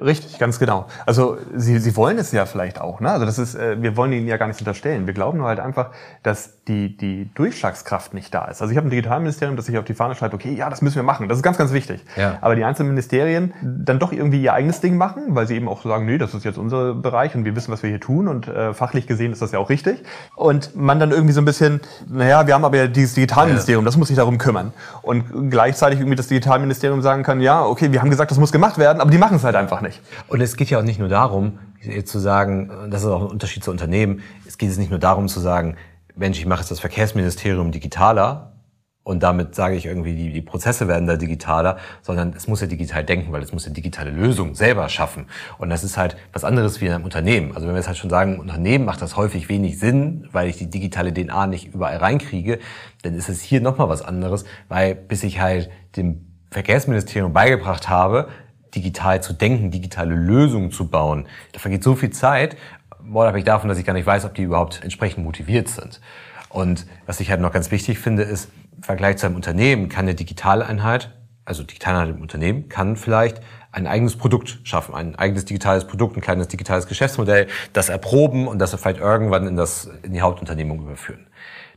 Richtig, ganz genau. Also sie, sie wollen es ja vielleicht auch. Ne? Also das ist, äh, wir wollen ihnen ja gar nichts unterstellen. Wir glauben nur halt einfach, dass die die Durchschlagskraft nicht da ist. Also ich habe ein Digitalministerium, das sich auf die Fahne schreibt, okay, ja, das müssen wir machen. Das ist ganz, ganz wichtig. Ja. Aber die einzelnen Ministerien dann doch irgendwie ihr eigenes Ding machen, weil sie eben auch sagen, nee, das ist jetzt unser Bereich und wir wissen, was wir hier tun und äh, fachlich gesehen ist das ja auch richtig. Und man dann irgendwie so ein bisschen, naja, wir haben aber ja dieses Digitalministerium, das muss sich darum kümmern. Und gleichzeitig irgendwie das Digitalministerium sagen kann, ja, okay, wir haben gesagt, das muss gemacht werden, aber die machen es halt einfach nicht. Und es geht ja auch nicht nur darum, zu sagen, das ist auch ein Unterschied zu Unternehmen, es geht jetzt nicht nur darum zu sagen, Mensch, ich mache jetzt das Verkehrsministerium digitaler und damit sage ich irgendwie, die, die Prozesse werden da digitaler, sondern es muss ja digital denken, weil es muss ja digitale Lösungen selber schaffen. Und das ist halt was anderes wie in einem Unternehmen. Also wenn wir jetzt halt schon sagen, im Unternehmen macht das häufig wenig Sinn, weil ich die digitale DNA nicht überall reinkriege, dann ist es hier nochmal was anderes, weil bis ich halt dem Verkehrsministerium beigebracht habe, digital zu denken, digitale Lösungen zu bauen. Da vergeht so viel Zeit, unabhängig davon, dass ich gar nicht weiß, ob die überhaupt entsprechend motiviert sind. Und was ich halt noch ganz wichtig finde, ist, im Vergleich zu einem Unternehmen kann eine Digitaleinheit, also Digitaleinheit im Unternehmen, kann vielleicht ein eigenes Produkt schaffen, ein eigenes digitales Produkt, ein kleines digitales Geschäftsmodell, das erproben und das vielleicht irgendwann in, das, in die Hauptunternehmung überführen.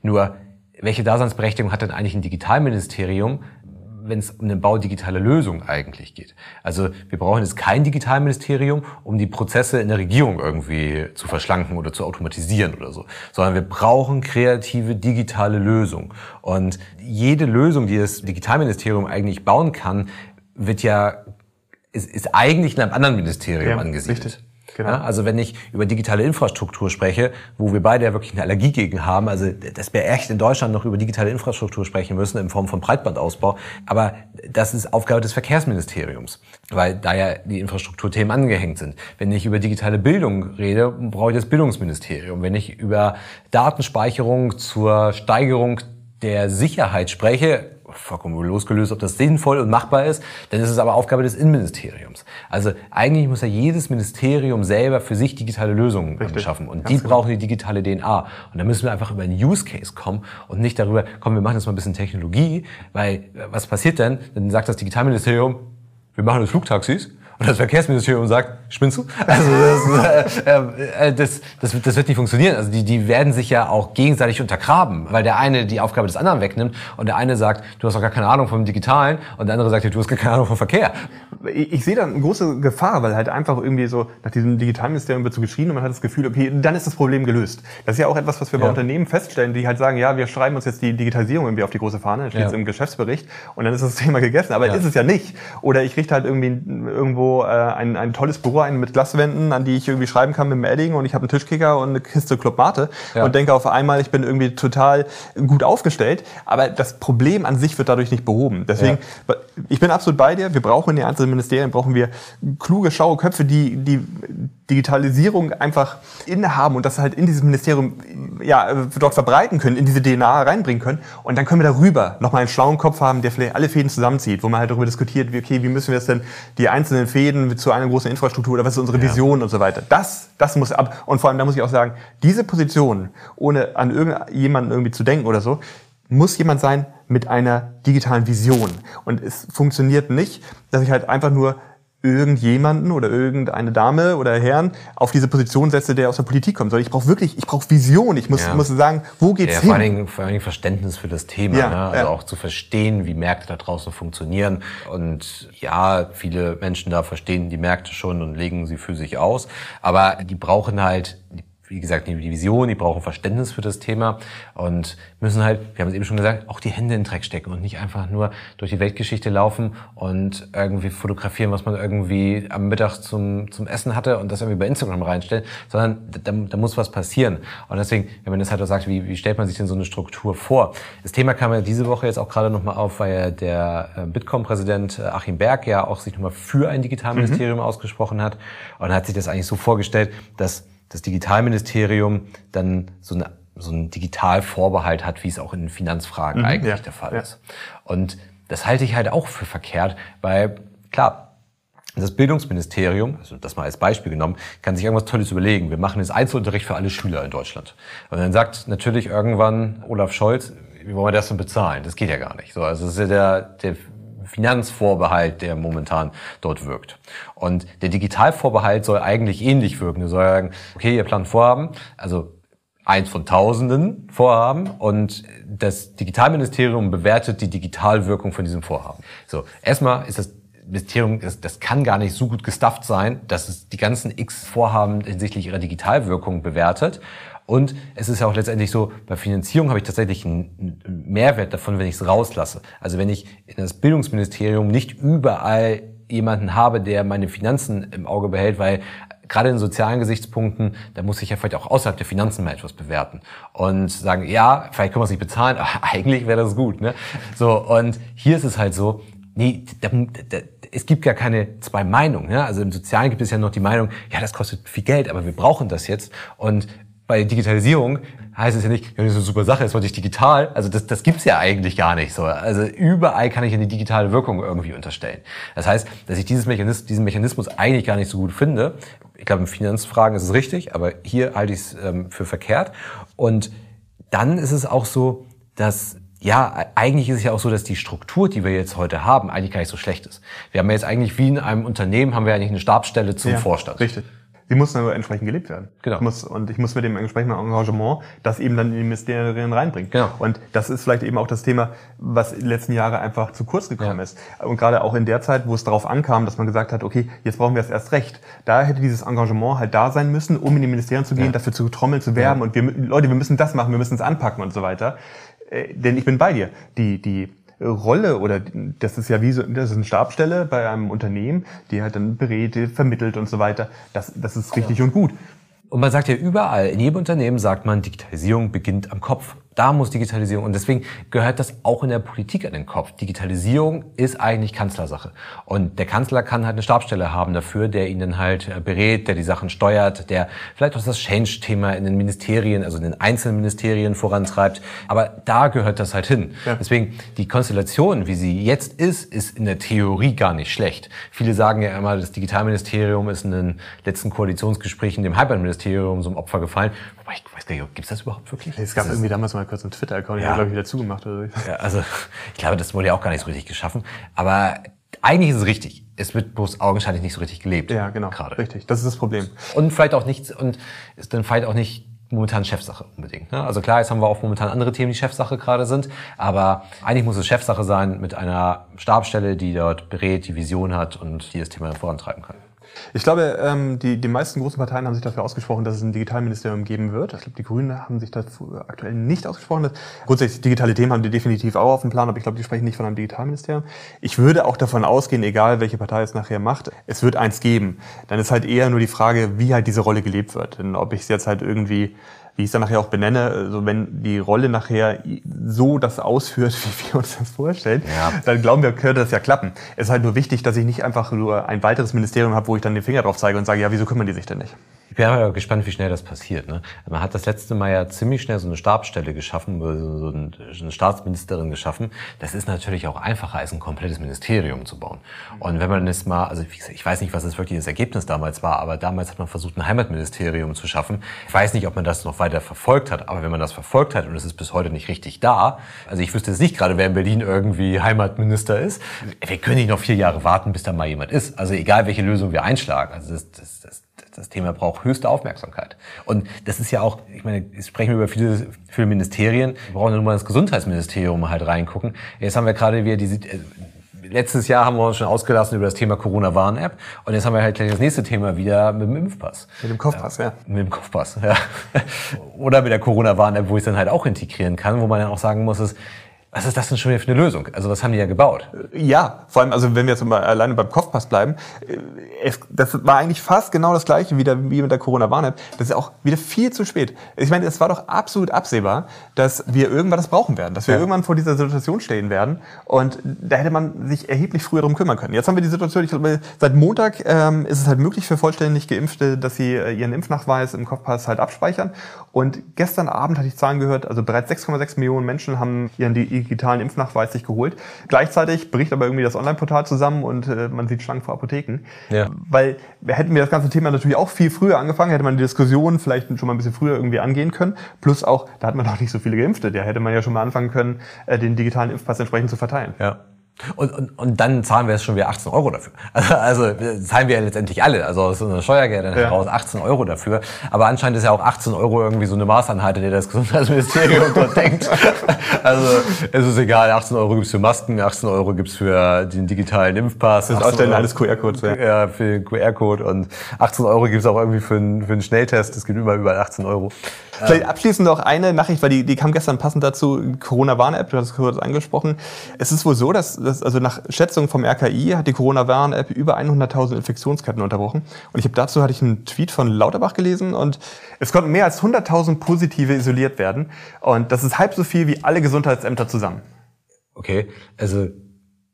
Nur, welche Daseinsberechtigung hat denn eigentlich ein Digitalministerium, wenn es um den Bau digitaler Lösungen eigentlich geht. Also wir brauchen jetzt kein Digitalministerium, um die Prozesse in der Regierung irgendwie zu verschlanken oder zu automatisieren oder so, sondern wir brauchen kreative digitale Lösungen. Und jede Lösung, die das Digitalministerium eigentlich bauen kann, wird ja ist, ist eigentlich in einem anderen Ministerium ja, angesiedelt. Richtig. Genau. Ja, also wenn ich über digitale Infrastruktur spreche, wo wir beide ja wirklich eine Allergie gegen haben, also dass wir echt in Deutschland noch über digitale Infrastruktur sprechen müssen in Form von Breitbandausbau, aber das ist Aufgabe des Verkehrsministeriums, weil da ja die Infrastrukturthemen angehängt sind. Wenn ich über digitale Bildung rede, brauche ich das Bildungsministerium. Wenn ich über Datenspeicherung zur Steigerung der Sicherheit spreche, vollkommen losgelöst, ob das sinnvoll und machbar ist, dann ist es aber Aufgabe des Innenministeriums. Also eigentlich muss ja jedes Ministerium selber für sich digitale Lösungen Richtig. schaffen und Ganz die genau. brauchen die digitale DNA. Und da müssen wir einfach über einen Use Case kommen und nicht darüber, komm, wir machen jetzt mal ein bisschen Technologie, weil äh, was passiert denn? Dann sagt das Digitalministerium, wir machen jetzt Flugtaxis und das Verkehrsministerium sagt, spinnst du? Also das, äh, äh, das, das, das wird nicht funktionieren. Also die, die werden sich ja auch gegenseitig untergraben, weil der eine die Aufgabe des anderen wegnimmt und der eine sagt, du hast doch gar keine Ahnung vom Digitalen und der andere sagt, du hast gar keine Ahnung vom Verkehr. Ich, ich sehe da eine große Gefahr, weil halt einfach irgendwie so nach diesem Digitalministerium wird so geschrien und man hat das Gefühl, okay, dann ist das Problem gelöst. Das ist ja auch etwas, was wir ja. bei Unternehmen feststellen, die halt sagen, ja, wir schreiben uns jetzt die Digitalisierung irgendwie auf die große Fahne, steht ja. im Geschäftsbericht und dann ist das Thema gegessen. Aber ja. ist es ja nicht. Oder ich richte halt irgendwie irgendwo äh, ein, ein tolles Büro ein mit Glaswänden, an die ich irgendwie schreiben kann mit dem Edding und ich habe einen Tischkicker und eine Kiste Club Mate ja. und denke auf einmal, ich bin irgendwie total gut aufgestellt. Aber das Problem an sich wird dadurch nicht behoben. Deswegen, ja. ich bin absolut bei dir. Wir brauchen in den einzelnen Ministerien brauchen wir kluge, schaue Köpfe, die die Digitalisierung einfach innehaben und das halt in dieses Ministerium ja dort verbreiten können, in diese DNA reinbringen können. Und dann können wir darüber nochmal einen schlauen Kopf haben, der vielleicht alle Fäden zusammenzieht, wo man halt darüber diskutiert, wie, okay, wie müssen wir das denn die einzelnen Fäden zu einer großen Infrastruktur oder was ist unsere ja. Vision und so weiter. Das, das muss ab. Und vor allem, da muss ich auch sagen, diese Position, ohne an irgendjemanden irgendwie zu denken oder so, muss jemand sein mit einer digitalen Vision. Und es funktioniert nicht, dass ich halt einfach nur irgendjemanden oder irgendeine Dame oder Herrn auf diese Position setze, der aus der Politik kommt. Sondern ich brauche wirklich, ich brauche Vision. Ich muss, ja. muss sagen, wo geht's ja, hin? Vor allen, Dingen, vor allen Dingen Verständnis für das Thema. Ja, ne? Also auch zu verstehen, wie Märkte da draußen funktionieren. Und ja, viele Menschen da verstehen die Märkte schon und legen sie für sich aus. Aber die brauchen halt, wie gesagt, die Vision, die brauchen Verständnis für das Thema und müssen halt, wir haben es eben schon gesagt, auch die Hände in den Dreck stecken und nicht einfach nur durch die Weltgeschichte laufen und irgendwie fotografieren, was man irgendwie am Mittag zum, zum Essen hatte und das irgendwie bei Instagram reinstellen, sondern da, da muss was passieren. Und deswegen, wenn man das halt auch sagt, wie, wie stellt man sich denn so eine Struktur vor? Das Thema kam ja diese Woche jetzt auch gerade nochmal auf, weil ja der äh, Bitkom-Präsident äh, Achim Berg ja auch sich nochmal für ein Digitalministerium mhm. ausgesprochen hat und hat sich das eigentlich so vorgestellt, dass das Digitalministerium dann so, eine, so einen Digitalvorbehalt hat, wie es auch in Finanzfragen mhm, eigentlich ja, der Fall ja. ist. Und das halte ich halt auch für verkehrt, weil klar, das Bildungsministerium, also das mal als Beispiel genommen, kann sich irgendwas Tolles überlegen. Wir machen jetzt Einzelunterricht für alle Schüler in Deutschland. Und dann sagt natürlich irgendwann Olaf Scholz, wie wollen wir das denn bezahlen? Das geht ja gar nicht. So, also das ist ja der, der Finanzvorbehalt, der momentan dort wirkt. Und der Digitalvorbehalt soll eigentlich ähnlich wirken. Er soll sagen, okay, ihr plant Vorhaben, also eins von tausenden Vorhaben und das Digitalministerium bewertet die Digitalwirkung von diesem Vorhaben. So, erstmal ist das Ministerium, das, das kann gar nicht so gut gestafft sein, dass es die ganzen X Vorhaben hinsichtlich ihrer Digitalwirkung bewertet. Und es ist ja auch letztendlich so, bei Finanzierung habe ich tatsächlich einen Mehrwert davon, wenn ich es rauslasse. Also wenn ich in das Bildungsministerium nicht überall jemanden habe, der meine Finanzen im Auge behält, weil gerade in sozialen Gesichtspunkten, da muss ich ja vielleicht auch außerhalb der Finanzen mal etwas bewerten und sagen, ja, vielleicht können wir es nicht bezahlen, aber eigentlich wäre das gut. Ne? So und hier ist es halt so, nee, da, da, es gibt gar keine zwei Meinungen. Ja? Also im Sozialen gibt es ja noch die Meinung, ja, das kostet viel Geld, aber wir brauchen das jetzt. Und bei Digitalisierung heißt es ja nicht, ja, das ist eine super Sache, jetzt wollte ich digital. Also das, das gibt's ja eigentlich gar nicht so. Also überall kann ich eine digitale Wirkung irgendwie unterstellen. Das heißt, dass ich dieses Mechanismus, diesen Mechanismus eigentlich gar nicht so gut finde. Ich glaube, in Finanzfragen ist es richtig, aber hier halte ich es ähm, für verkehrt. Und dann ist es auch so, dass ja, eigentlich ist es ja auch so, dass die Struktur, die wir jetzt heute haben, eigentlich gar nicht so schlecht ist. Wir haben ja jetzt eigentlich wie in einem Unternehmen haben wir eigentlich eine Stabsstelle zum ja, Vorstand. Richtig. Sie muss aber entsprechend gelebt werden. Genau. Ich muss, und ich muss mit dem entsprechenden Engagement das eben dann in die Ministerien reinbringen. Genau. Und das ist vielleicht eben auch das Thema, was in den letzten Jahren einfach zu kurz gekommen ja. ist. Und gerade auch in der Zeit, wo es darauf ankam, dass man gesagt hat, okay, jetzt brauchen wir es erst recht. Da hätte dieses Engagement halt da sein müssen, um in die Ministerien zu gehen, ja. dafür zu trommeln, zu werben. Ja. Und wir, Leute, wir müssen das machen, wir müssen es anpacken und so weiter. Äh, denn ich bin bei dir. Die, die Rolle oder das ist ja wie so, das ist eine Stabstelle bei einem Unternehmen, die halt dann berät, vermittelt und so weiter. Das, das ist richtig ja. und gut. Und man sagt ja überall, in jedem Unternehmen sagt man, Digitalisierung beginnt am Kopf. Da muss Digitalisierung und deswegen gehört das auch in der Politik an den Kopf. Digitalisierung ist eigentlich Kanzlersache. Und der Kanzler kann halt eine Stabstelle haben dafür, der ihn dann halt äh, berät, der die Sachen steuert, der vielleicht auch das Change-Thema in den Ministerien, also in den einzelnen Ministerien vorantreibt. Aber da gehört das halt hin. Ja. Deswegen, die Konstellation, wie sie jetzt ist, ist in der Theorie gar nicht schlecht. Viele sagen ja immer, das Digitalministerium ist in den letzten Koalitionsgesprächen dem Hyperministerium zum Opfer gefallen. Wobei ich weiß gar nicht, gibt es das überhaupt wirklich? Es gab irgendwie damals mal kurz einen Twitter-Account, ja. den glaube ich wieder zugemacht. Oder so. ja, also ich glaube, das wurde ja auch gar nicht so richtig geschaffen. Aber eigentlich ist es richtig. Es wird bloß augenscheinlich nicht so richtig gelebt. Ja, genau. Gerade. Richtig. Das ist das Problem. Und vielleicht auch nichts und ist dann vielleicht auch nicht momentan Chefsache unbedingt. Ne? Also klar, jetzt haben wir auch momentan andere Themen, die Chefsache gerade sind, aber eigentlich muss es Chefsache sein mit einer Stabstelle, die dort berät, die Vision hat und die das Thema vorantreiben kann. Ich glaube, ähm, die, die meisten großen Parteien haben sich dafür ausgesprochen, dass es ein Digitalministerium geben wird. Ich glaube, die Grünen haben sich dazu aktuell nicht ausgesprochen. Grundsätzlich digitale Themen haben die definitiv auch auf dem Plan, aber ich glaube, die sprechen nicht von einem Digitalministerium. Ich würde auch davon ausgehen, egal welche Partei es nachher macht, es wird eins geben. Dann ist halt eher nur die Frage, wie halt diese Rolle gelebt wird. Denn ob ich es jetzt halt irgendwie wie ich es dann nachher auch benenne, also wenn die Rolle nachher so das ausführt, wie wir uns das vorstellen, ja. dann glauben wir, könnte das ja klappen. Es ist halt nur wichtig, dass ich nicht einfach nur ein weiteres Ministerium habe, wo ich dann den Finger drauf zeige und sage, ja, wieso kümmern die sich denn nicht? Ich bin aber gespannt, wie schnell das passiert. Ne? Man hat das letzte Mal ja ziemlich schnell so eine Stabsstelle geschaffen, so eine Staatsministerin geschaffen. Das ist natürlich auch einfacher, als ein komplettes Ministerium zu bauen. Und wenn man es mal, also ich weiß nicht, was das wirklich das Ergebnis damals war, aber damals hat man versucht, ein Heimatministerium zu schaffen. Ich weiß nicht, ob man das noch weiter verfolgt hat, aber wenn man das verfolgt hat und es ist bis heute nicht richtig da, also ich wüsste jetzt nicht gerade, wer in Berlin irgendwie Heimatminister ist, wir können nicht noch vier Jahre warten, bis da mal jemand ist. Also egal, welche Lösung wir einschlagen. Also das, das, das das Thema braucht höchste Aufmerksamkeit. Und das ist ja auch, ich meine, jetzt sprechen wir über viele, viele Ministerien. Wir brauchen nur mal das Gesundheitsministerium halt reingucken. Jetzt haben wir gerade wieder diese, äh, letztes Jahr haben wir uns schon ausgelassen über das Thema Corona-Warn-App und jetzt haben wir halt gleich das nächste Thema wieder mit dem Impfpass. Mit dem Kopfpass, ja. Mit dem Kopfpass, ja. Oder mit der Corona-Warn-App, wo ich es dann halt auch integrieren kann, wo man dann auch sagen muss, ist, was ist das denn schon wieder für eine Lösung? Also was haben die ja gebaut? Ja, vor allem, also wenn wir jetzt mal alleine beim Kopfpass bleiben, äh, es, das war eigentlich fast genau das gleiche wieder wie mit der Corona-Warn-App. Das ist auch wieder viel zu spät. Ich meine, es war doch absolut absehbar, dass wir irgendwann das brauchen werden, dass wir ja. irgendwann vor dieser Situation stehen werden. Und da hätte man sich erheblich früher darum kümmern können. Jetzt haben wir die Situation, ich glaube, seit Montag ähm, ist es halt möglich für vollständig Geimpfte, dass sie äh, ihren Impfnachweis im Kopfpass halt abspeichern. Und gestern Abend hatte ich Zahlen gehört, also bereits 6,6 Millionen Menschen haben ihren digitalen Impfnachweis sich geholt. Gleichzeitig bricht aber irgendwie das Online-Portal zusammen und äh, man sieht Schlangen vor Apotheken. Ja. Weil hätten wir das ganze Thema natürlich auch viel früher angefangen, hätte man die Diskussion vielleicht schon mal ein bisschen früher irgendwie angehen können. Plus auch, da hat man noch nicht so viele Geimpfte. Da hätte man ja schon mal anfangen können, äh, den digitalen Impfpass entsprechend zu verteilen. Ja. Und, und, und dann zahlen wir jetzt schon wieder 18 Euro dafür. Also, also zahlen wir ja letztendlich alle, also aus unseren Steuergeldern ja. heraus 18 Euro dafür. Aber anscheinend ist ja auch 18 Euro irgendwie so eine Maßeinheit, die das Gesundheitsministerium dort denkt. Also es ist egal, 18 Euro gibt's für Masken, 18 Euro gibt's für den digitalen Impfpass. Das ist auch dann alles QR-Codes. Ja. ja, für den QR-Code. Und 18 Euro gibt's auch irgendwie für einen, für einen Schnelltest. Es gibt immer über 18 Euro. Vielleicht abschließend noch eine Nachricht, weil die, die kam gestern passend dazu, Corona-Warn-App, du hast es kurz angesprochen. Es ist wohl so, dass, dass also nach Schätzung vom RKI hat die Corona-Warn-App über 100.000 Infektionsketten unterbrochen. Und ich habe dazu hatte ich einen Tweet von Lauterbach gelesen und es konnten mehr als 100.000 Positive isoliert werden. Und das ist halb so viel wie alle Gesundheitsämter zusammen. Okay, also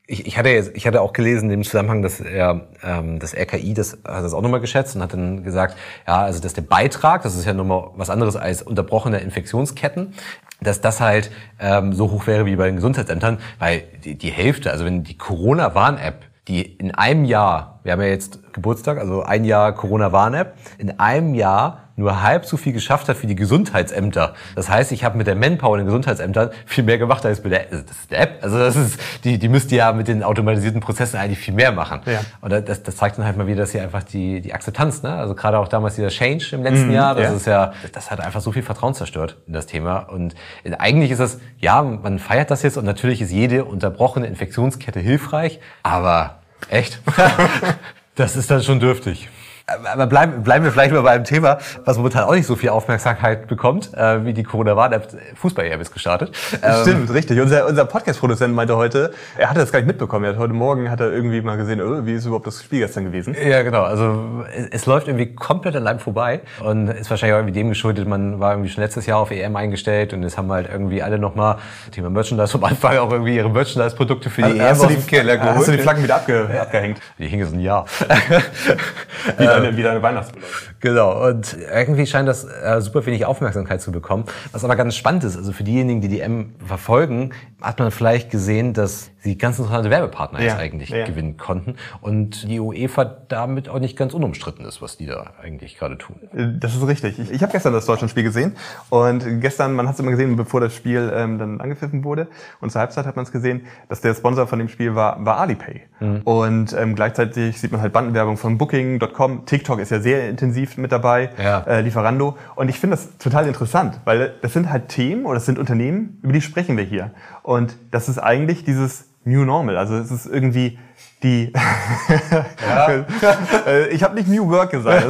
ich, ich, hatte jetzt, ich hatte auch gelesen im Zusammenhang, dass er, ähm, das RKI das hat das auch nochmal geschätzt und hat dann gesagt, ja, also dass der Beitrag, das ist ja nochmal was anderes als unterbrochene Infektionsketten, dass das halt ähm, so hoch wäre wie bei den Gesundheitsämtern, weil die, die Hälfte, also wenn die Corona-Warn-App, die in einem Jahr, wir haben ja jetzt Geburtstag, also ein Jahr Corona-Warn-App, in einem Jahr nur halb so viel geschafft hat für die Gesundheitsämter. Das heißt, ich habe mit der Manpower in den Gesundheitsämtern viel mehr gemacht als mit der, das ist der App. Also das ist, die, die müsste ja mit den automatisierten Prozessen eigentlich viel mehr machen. Ja. Und das, das zeigt dann halt mal wieder, dass hier einfach die, die Akzeptanz, ne? Also gerade auch damals dieser Change im letzten mhm, Jahr, das ja. ist ja, das hat einfach so viel Vertrauen zerstört in das Thema. Und eigentlich ist das, ja, man feiert das jetzt und natürlich ist jede unterbrochene Infektionskette hilfreich, aber echt, das ist dann schon dürftig aber bleiben, bleiben wir vielleicht mal bei einem Thema, was momentan auch nicht so viel Aufmerksamkeit bekommt, äh, wie die Corona-Warn-App Fußball-EM ist gestartet. Ähm, Stimmt, richtig. Unser, unser Podcast-Produzent meinte heute, er hatte das gar nicht mitbekommen. Er hat heute Morgen hat er irgendwie mal gesehen, oh, wie ist überhaupt das Spiel gestern gewesen? Ja, genau. Also es, es läuft irgendwie komplett an einem vorbei und ist wahrscheinlich auch irgendwie dem geschuldet, man war irgendwie schon letztes Jahr auf EM eingestellt und jetzt haben halt irgendwie alle nochmal Thema Merchandise vom Anfang auch irgendwie ihre Merchandise-Produkte für die also, EM aus dem Keller geholt. Hast du die Flaggen wieder abge, abgehängt? Die hingen so ein Jahr. Deine, wie deine Weihnachtsbeleuchtung. Genau. Und irgendwie scheint das äh, super wenig Aufmerksamkeit zu bekommen. Was aber ganz spannend ist, also für diejenigen, die die M verfolgen, hat man vielleicht gesehen, dass sie ganz interessante Werbepartner ja, jetzt eigentlich ja. gewinnen konnten und die UEFA damit auch nicht ganz unumstritten ist, was die da eigentlich gerade tun. Das ist richtig. Ich, ich habe gestern das Deutschlandspiel gesehen und gestern, man hat es immer gesehen, bevor das Spiel ähm, dann angepfiffen wurde und zur Halbzeit hat man es gesehen, dass der Sponsor von dem Spiel war, war Alipay. Mhm. Und ähm, gleichzeitig sieht man halt Bandenwerbung von Booking.com. TikTok ist ja sehr intensiv mit dabei, ja. äh, Lieferando. Und ich finde das total interessant, weil das sind halt Themen oder das sind Unternehmen, über die sprechen wir hier. Und das ist eigentlich dieses New Normal. Also es ist irgendwie die. ja. Äh, ich habe nicht New Work gesagt.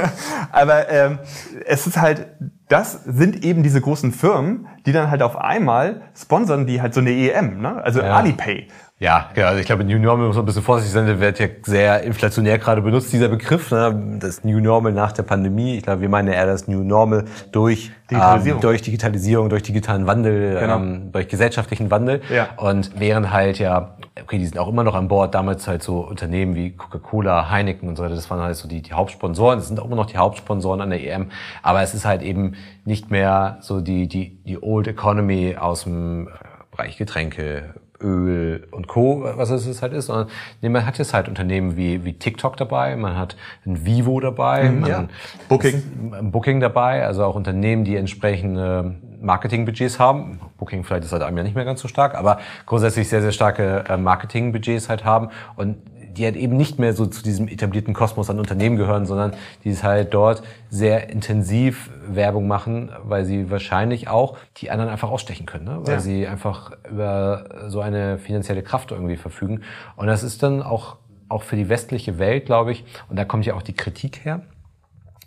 aber ähm, es ist halt, das sind eben diese großen Firmen, die dann halt auf einmal sponsern, die halt so eine EM, ne? Also ja. Alipay. Ja, ja, also ich glaube, New Normal muss man ein bisschen vorsichtig sein, der wird ja sehr inflationär gerade benutzt, dieser Begriff, ne? das New Normal nach der Pandemie. Ich glaube, wir meinen eher das New Normal durch Digitalisierung, ähm, durch, Digitalisierung durch digitalen Wandel, genau. ähm, durch gesellschaftlichen Wandel. Ja. Und während halt ja, okay, die sind auch immer noch an Bord, damals halt so Unternehmen wie Coca-Cola, Heineken und so weiter, das waren halt so die, die Hauptsponsoren, das sind auch immer noch die Hauptsponsoren an der EM, aber es ist halt eben nicht mehr so die, die, die Old Economy aus dem Bereich Getränke, Öl und Co., was es halt ist, sondern nee, man hat jetzt halt Unternehmen wie, wie TikTok dabei, man hat ein Vivo dabei, mhm, man ja. Booking. Booking dabei, also auch Unternehmen, die entsprechende Marketingbudgets haben. Booking vielleicht ist halt einem ja nicht mehr ganz so stark, aber grundsätzlich sehr, sehr starke äh, Marketingbudgets halt haben und die halt eben nicht mehr so zu diesem etablierten Kosmos an Unternehmen gehören, sondern die es halt dort sehr intensiv Werbung machen, weil sie wahrscheinlich auch die anderen einfach ausstechen können, ne? weil Ja. sie einfach über so eine finanzielle Kraft irgendwie verfügen. Und das ist dann auch, auch für die westliche Welt, glaube ich, und da kommt ja auch die Kritik her,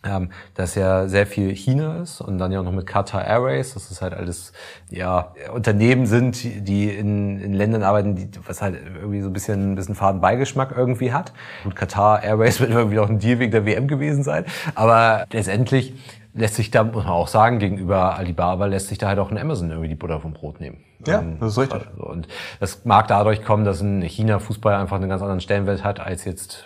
ähm, dass ja sehr viel China ist und dann ja auch noch mit Qatar Airways, dass es halt alles ja Unternehmen sind, die in, in Ländern arbeiten, die was halt irgendwie so ein bisschen ein bisschen faden Beigeschmack irgendwie hat. Gut, Qatar Airways wird irgendwie auch ein Deal wegen der WM gewesen sein, aber letztendlich lässt sich da muss man auch sagen gegenüber Alibaba lässt sich da halt auch ein Amazon irgendwie die Butter vom Brot nehmen. Ja, Ähm, das ist richtig. also, Und das mag dadurch kommen, dass in China Fußball einfach einen ganz anderen Stellenwert hat als jetzt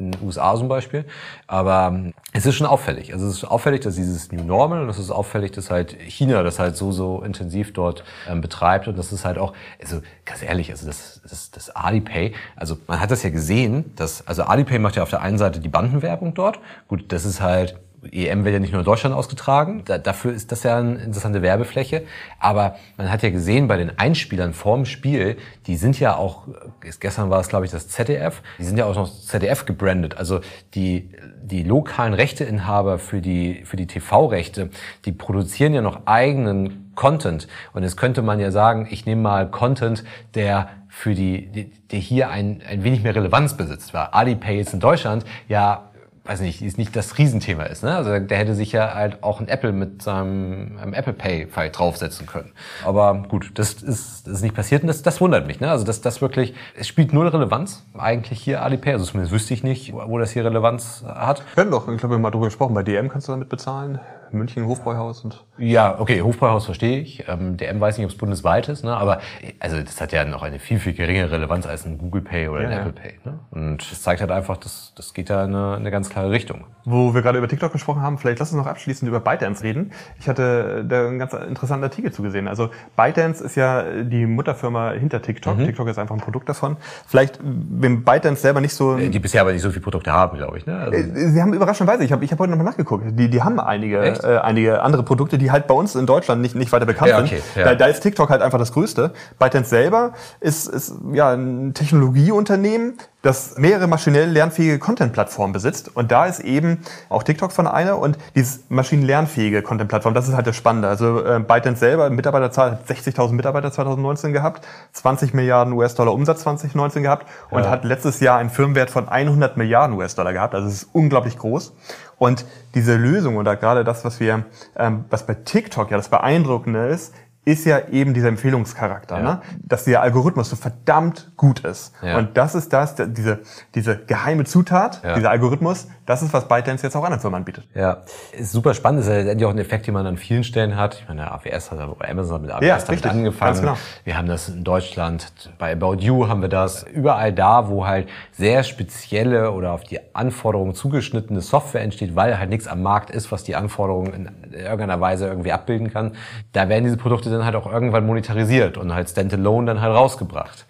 in den USA zum Beispiel. Aber ähm, es ist schon auffällig. Also es ist auffällig, dass dieses New Normal und es ist auffällig, dass halt China das halt so, so intensiv dort ähm, betreibt und das ist halt auch, also ganz ehrlich, also das, das, das Alipay, also man hat das ja gesehen, dass, also Alipay macht ja auf der einen Seite die Bandenwerbung dort. Gut, das ist halt EM wird ja nicht nur in Deutschland ausgetragen, da, dafür ist das ja eine interessante Werbefläche. Aber man hat ja gesehen bei den Einspielern vorm Spiel, die sind ja auch, gestern war es glaube ich das ZDF, die sind ja auch noch ZDF gebrandet. Also die, die lokalen Rechteinhaber für die, für die TV-Rechte, die produzieren ja noch eigenen Content. Und jetzt könnte man ja sagen, ich nehme mal Content, der für die, der hier ein, ein wenig mehr Relevanz besitzt. Weil Alipay jetzt in Deutschland ja weiß nicht, ist nicht das Riesenthema ist. Ne? Also der hätte sich ja halt auch ein Apple mit seinem ähm, Apple Pay vielleicht draufsetzen können. Aber gut, das ist, das ist nicht passiert und das, das wundert mich. Ne? Also das, das wirklich, es spielt null Relevanz eigentlich hier Alipay. Also zumindest wüsste ich nicht, wo das hier Relevanz hat. Haben doch, ich glaube, wir haben mal drüber gesprochen. Bei DM kannst du damit bezahlen. München, Hofbräuhaus und. Ja, okay, Hofbräuhaus verstehe ich. Ähm, der M weiß nicht, ob es bundesweit ist, ne? aber also das hat ja noch eine viel, viel geringere Relevanz als ein Google Pay oder ein Ja. Apple Pay. Ne? Und das zeigt halt einfach, dass das geht da in eine, eine ganz klare Richtung. Wo wir gerade über TikTok gesprochen haben, vielleicht lass uns noch abschließend über ByteDance reden. Ich hatte da einen ganz interessanten Artikel zugesehen. Also ByteDance ist ja die Mutterfirma hinter TikTok. TikTok ist einfach ein Produkt davon. Vielleicht, wenn ByteDance selber nicht so... Die bisher aber nicht so viele Produkte haben, glaube ich. Ne? Also, Äh, Sie haben überraschenderweise, ich habe ich hab heute nochmal nachgeguckt, die, die haben einige, Echt? Äh, einige andere Produkte, die halt bei uns in Deutschland nicht, nicht weiter bekannt Ja, sind. okay, ja. Da, da ist TikTok halt einfach das Größte. ByteDance selber ist, ist ja ein Technologieunternehmen, das mehrere maschinell lernfähige Content-Plattformen besitzt. Und da ist eben auch TikTok von einer und dieses maschinenlernfähige Content-Plattform, das ist halt das Spannende. Also äh, ByteDance selber, Mitarbeiterzahl hat 60.000 Mitarbeiter 2019 gehabt, 20 Milliarden US-Dollar Umsatz 2019 gehabt und hat letztes Jahr einen Firmenwert von 100 Milliarden US-Dollar gehabt. Also es ist unglaublich groß. Und diese Lösung oder gerade das, was wir, ähm, was bei TikTok ja das Beeindruckende ist, ist ja eben dieser Empfehlungscharakter, Ja. ne? dass der Algorithmus so verdammt gut ist. Ja. Und das ist das, diese, diese geheime Zutat, Ja. dieser Algorithmus, das ist, was ByteDance jetzt auch anderen Firmen anbietet. Ja, ist super spannend. Das ist ja letztendlich auch ein Effekt, den man an vielen Stellen hat. Ich meine, AWS hat Amazon hat mit AWS Ja, damit richtig. angefangen. Ganz genau. Wir haben das in Deutschland, bei About You haben wir das. Überall da, wo halt sehr spezielle oder auf die Anforderungen zugeschnittene Software entsteht, weil halt nichts am Markt ist, was die Anforderungen in irgendeiner Weise irgendwie abbilden kann, da werden diese Produkte dann halt auch irgendwann monetarisiert und halt standalone dann halt rausgebracht.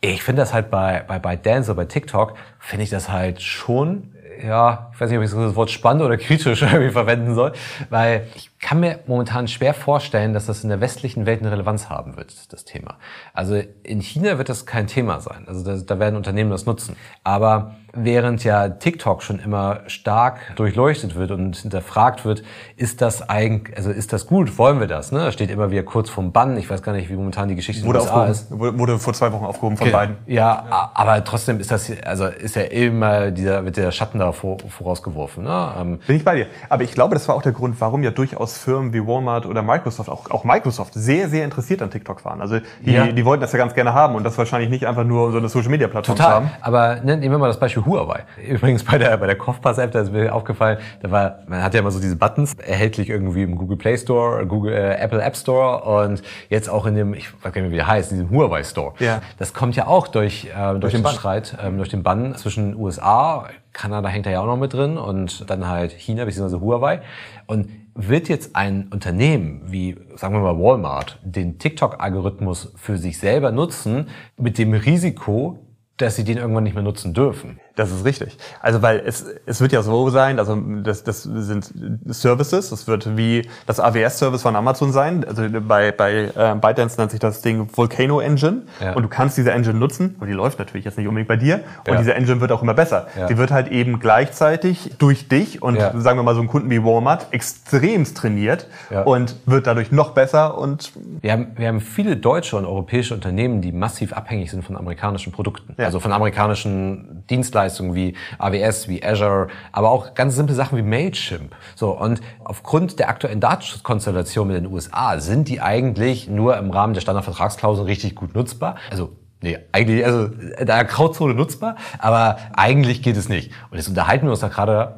Ich finde das halt bei, bei, bei Dance oder bei TikTok, finde ich das halt schon, ja, weiß nicht, ob ich das Wort spannend oder kritisch irgendwie verwenden soll, weil ich kann mir momentan schwer vorstellen, dass das in der westlichen Welt eine Relevanz haben wird, das Thema. Also in China wird das kein Thema sein. Also da, da werden Unternehmen das nutzen. Aber während ja TikTok schon immer stark durchleuchtet wird und hinterfragt wird, ist das eigentlich, also ist das gut? Wollen wir das? Ne? Da steht immer wieder kurz vorm Bann. Ich weiß gar nicht, wie momentan die Geschichte in Wurde, den USA ist. wurde, vor zwei Wochen aufgehoben von Genau. beiden. Ja, a- aber trotzdem ist das, also ist ja immer dieser, wird der Schatten da vor, vorausgeworfen. Ne? Ähm, Bin ich bei dir. Aber ich glaube, das war auch der Grund, warum ja durchaus Firmen wie Walmart oder Microsoft, auch, auch Microsoft, sehr, sehr interessiert an TikTok waren. Also die, Ja. die wollten das ja ganz gerne haben und das wahrscheinlich nicht einfach nur so eine Social-Media-Plattform Total. haben. Aber ne, nehmen wir mal das Beispiel Huawei. Übrigens bei der, bei der Kopfpass-App, da ist mir aufgefallen, da war, man hat ja immer so diese Buttons, erhältlich irgendwie im Google Play Store, Google, äh, Apple App Store und jetzt auch in dem, ich weiß gar nicht mehr, wie der heißt, in diesem Huawei Store. Ja. Das kommt ja auch durch, äh, durch, den den. Streit, ähm, durch den Bann zwischen USA, Kanada hängt da ja auch noch mit drin und dann halt China bzw. Huawei. Und wird jetzt ein Unternehmen wie, sagen wir mal Walmart, den TikTok-Algorithmus für sich selber nutzen, mit dem Risiko, dass sie den irgendwann nicht mehr nutzen dürfen. Das ist richtig. Also weil es, es wird ja so sein, also das, das sind Services, das wird wie das AWS-Service von Amazon sein. Also bei, bei äh, ByteDance nennt sich das Ding Volcano Engine Ja. und du kannst diese Engine nutzen, und die läuft natürlich jetzt nicht unbedingt bei dir und Ja. diese Engine wird auch immer besser. Ja. Die wird halt eben gleichzeitig durch dich und sagen wir mal so einen Kunden wie Walmart extremst trainiert und wird dadurch noch besser und Wir haben, wir haben viele deutsche und europäische Unternehmen, die massiv abhängig sind von amerikanischen Produkten. Also von amerikanischen Dienstleistungen wie AWS, wie Azure, aber auch ganz simple Sachen wie Mailchimp. So, und aufgrund der aktuellen Datenschutzkonstellation mit den USA sind die eigentlich nur im Rahmen der Standardvertragsklauseln richtig gut nutzbar. Also Nee, eigentlich, also da Grauzone nutzbar, aber eigentlich geht es nicht. Und jetzt unterhalten wir uns da gerade,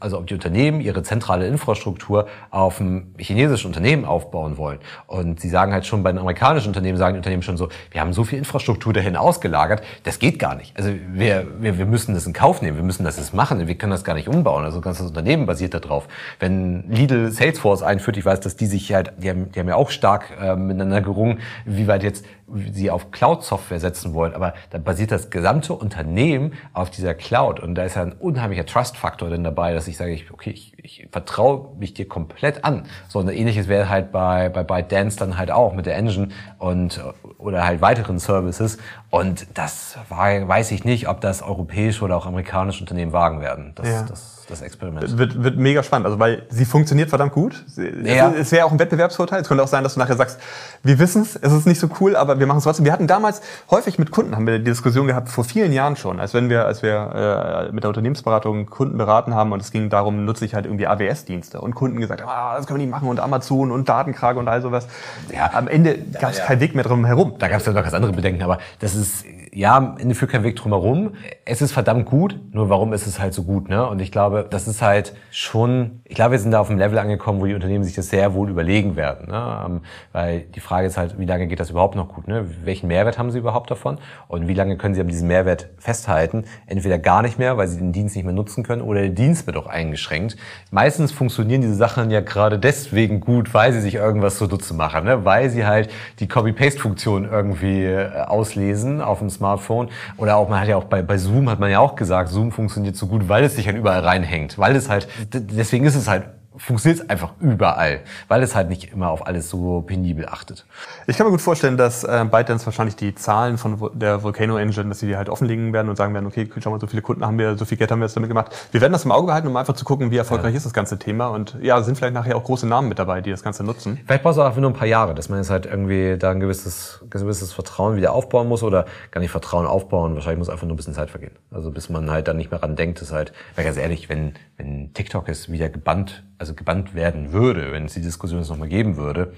also ob die Unternehmen ihre zentrale Infrastruktur auf ein chinesisches Unternehmen aufbauen wollen. Und sie sagen halt schon bei den amerikanischen Unternehmen, sagen die Unternehmen schon so, wir haben so viel Infrastruktur dahin ausgelagert, das geht gar nicht. Also wir, wir, wir müssen das in Kauf nehmen, wir müssen das jetzt machen, wir können das gar nicht umbauen. Also ganz das Unternehmen basiert darauf. Wenn Lidl Salesforce einführt, ich weiß, dass die sich halt, die haben, die haben ja auch stark äh, miteinander gerungen, wie weit jetzt sie auf Cloud-Software setzen wollen, aber da basiert das gesamte Unternehmen auf dieser Cloud und da ist ja ein unheimlicher Trust-Faktor denn dabei, dass ich sage, ich, okay, ich, ich vertraue mich dir komplett an. So und ähnliches wäre halt bei bei ByteDance dann halt auch mit der Engine und oder halt weiteren Services und das war, weiß ich nicht, ob das europäische oder auch amerikanische Unternehmen wagen werden. Das, Ja. das, das Experiment. wird, wird mega spannend, also weil sie funktioniert verdammt gut. Sie, Ja. Es, es wäre auch ein Wettbewerbsvorteil. Es könnte auch sein, dass du nachher sagst, wir wissen es, es ist nicht so cool, aber wir machen es trotzdem. Wir hatten damals häufig mit Kunden haben wir die Diskussion gehabt vor vielen Jahren schon, als wenn wir, als wir äh, mit der Unternehmensberatung Kunden beraten haben und es ging darum, nutze ich halt irgendwie AWS-Dienste und Kunden gesagt, ah, das können wir nicht machen und Amazon und Datenkrake und all sowas. Ja. Am Ende gab es ja. keinen Weg mehr drum herum. Da gab es ja noch ganz andere Bedenken, aber das ist, ja, am Ende führt kein Weg drum herum. Es ist verdammt gut, nur warum ist es halt so gut, ne? Und ich glaube, das ist halt schon, ich glaube, wir sind da auf einem Level angekommen, wo die Unternehmen sich das sehr wohl überlegen werden, ne? Ähm, Weil die Frage ist halt, wie lange geht das überhaupt noch gut, ne? Welchen Mehrwert haben sie überhaupt davon? Und wie lange können sie an diesem Mehrwert festhalten? Entweder gar nicht mehr, weil sie den Dienst nicht mehr nutzen können, oder der Dienst wird auch eingeschränkt. Meistens funktionieren diese Sachen ja gerade deswegen gut, weil sie sich irgendwas zunutze machen, ne? Weil sie halt die Copy-Paste-Funktion irgendwie äh, auslesen auf dem Smartphone. Oder auch, man hat ja auch bei, bei Zoom hat man ja auch gesagt, Zoom funktioniert so gut, weil es sich halt überall reinhängt. Weil es halt, deswegen ist es halt, funktioniert es einfach überall. Weil es halt nicht immer auf alles so penibel achtet. Ich kann mir gut vorstellen, dass äh, ByteDance wahrscheinlich die Zahlen von Vo- der Volcano Engine, dass sie die halt offenlegen werden und sagen werden, okay, schau mal, so viele Kunden haben wir, so viel Geld haben wir jetzt damit gemacht. Wir werden das im Auge behalten, um einfach zu gucken, wie erfolgreich ist das ganze Thema. Und ja, sind vielleicht nachher auch große Namen mit dabei, die das Ganze nutzen. Vielleicht brauchst du auch einfach nur ein paar Jahre, dass man jetzt halt irgendwie da ein gewisses, gewisses Vertrauen wieder aufbauen muss oder gar nicht Vertrauen aufbauen. Wahrscheinlich muss einfach nur ein bisschen Zeit vergehen. Also bis man halt dann nicht mehr ran denkt, ist halt, weil ganz ehrlich, wenn, wenn TikTok jetzt wieder gebannt, also gebannt werden würde, wenn es die Diskussion jetzt nochmal geben würde,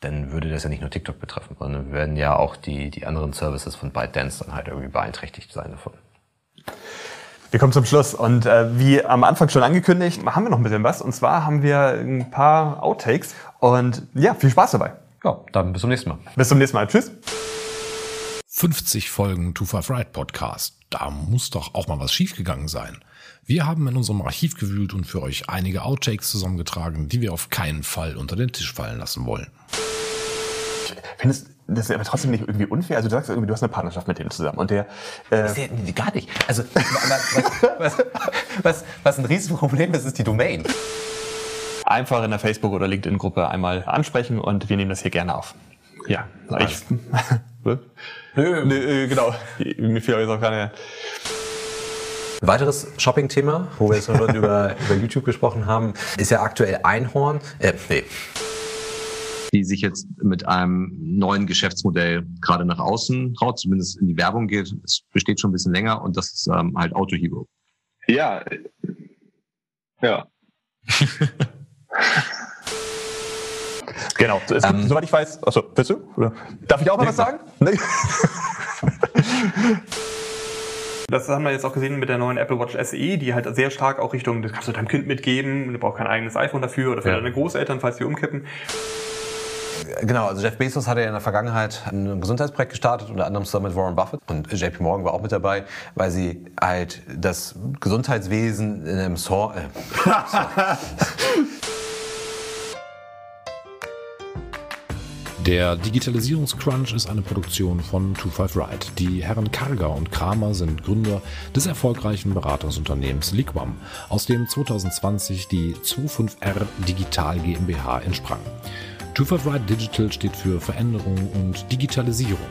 dann würde das ja nicht nur TikTok betreffen, sondern werden ja auch die, die anderen Services von ByteDance dann halt irgendwie beeinträchtigt sein davon. Wir kommen zum Schluss und äh, wie am Anfang schon angekündigt, haben wir noch ein bisschen was. Und zwar haben wir ein paar Outtakes und ja, viel Spaß dabei. Ja, dann bis zum nächsten Mal. Bis zum nächsten Mal. Tschüss. 50 Folgen Two Five Ride Podcast. Da muss doch auch mal was schiefgegangen sein. Wir haben in unserem Archiv gewühlt und für euch einige Outtakes zusammengetragen, die wir auf keinen Fall unter den Tisch fallen lassen wollen. Findest das ist aber trotzdem nicht irgendwie unfair? Also du sagst irgendwie, du hast eine Partnerschaft mit denen zusammen und der äh, nee, gar nicht. Also, was, was, was, was ein Riesenproblem ist, ist die Domain. einfach in der Facebook- oder LinkedIn-Gruppe einmal ansprechen und wir nehmen das hier gerne auf. Ja, ich, Nö. Nö, äh, genau. Mir fiel jetzt auch keine. Ein weiteres Shopping-Thema, wo wir jetzt schon über, über YouTube gesprochen haben, ist ja aktuell Einhorn. Äh, nee. die sich jetzt mit einem neuen Geschäftsmodell gerade nach außen traut, zumindest in die Werbung geht. Es besteht schon ein bisschen länger und das ist ähm, halt Autohero. Ja. Ja. genau. Es gibt, Ähm, soweit ich weiß. Achso, willst du? Oder? Darf ich auch mal was sagen? Nee. Das haben wir jetzt auch gesehen mit der neuen Apple Watch SE, die halt sehr stark auch Richtung, das kannst du deinem Kind mitgeben, du brauchst kein eigenes iPhone dafür oder für Ja. deine Großeltern, falls die umkippen. Genau, also Jeff Bezos hatte ja in der Vergangenheit ein Gesundheitsprojekt gestartet, unter anderem zusammen mit Warren Buffett. Und JP Morgan war auch mit dabei, weil sie halt das Gesundheitswesen in einem Sor äh, Der Digitalisierungscrunch ist eine Produktion von 25 Ride. Die Herren Karger und Kramer sind Gründer des erfolgreichen Beratungsunternehmens Liquam, aus dem 2020 die 25R Digital GmbH entsprang. 25 Ride Digital steht für Veränderung und Digitalisierung.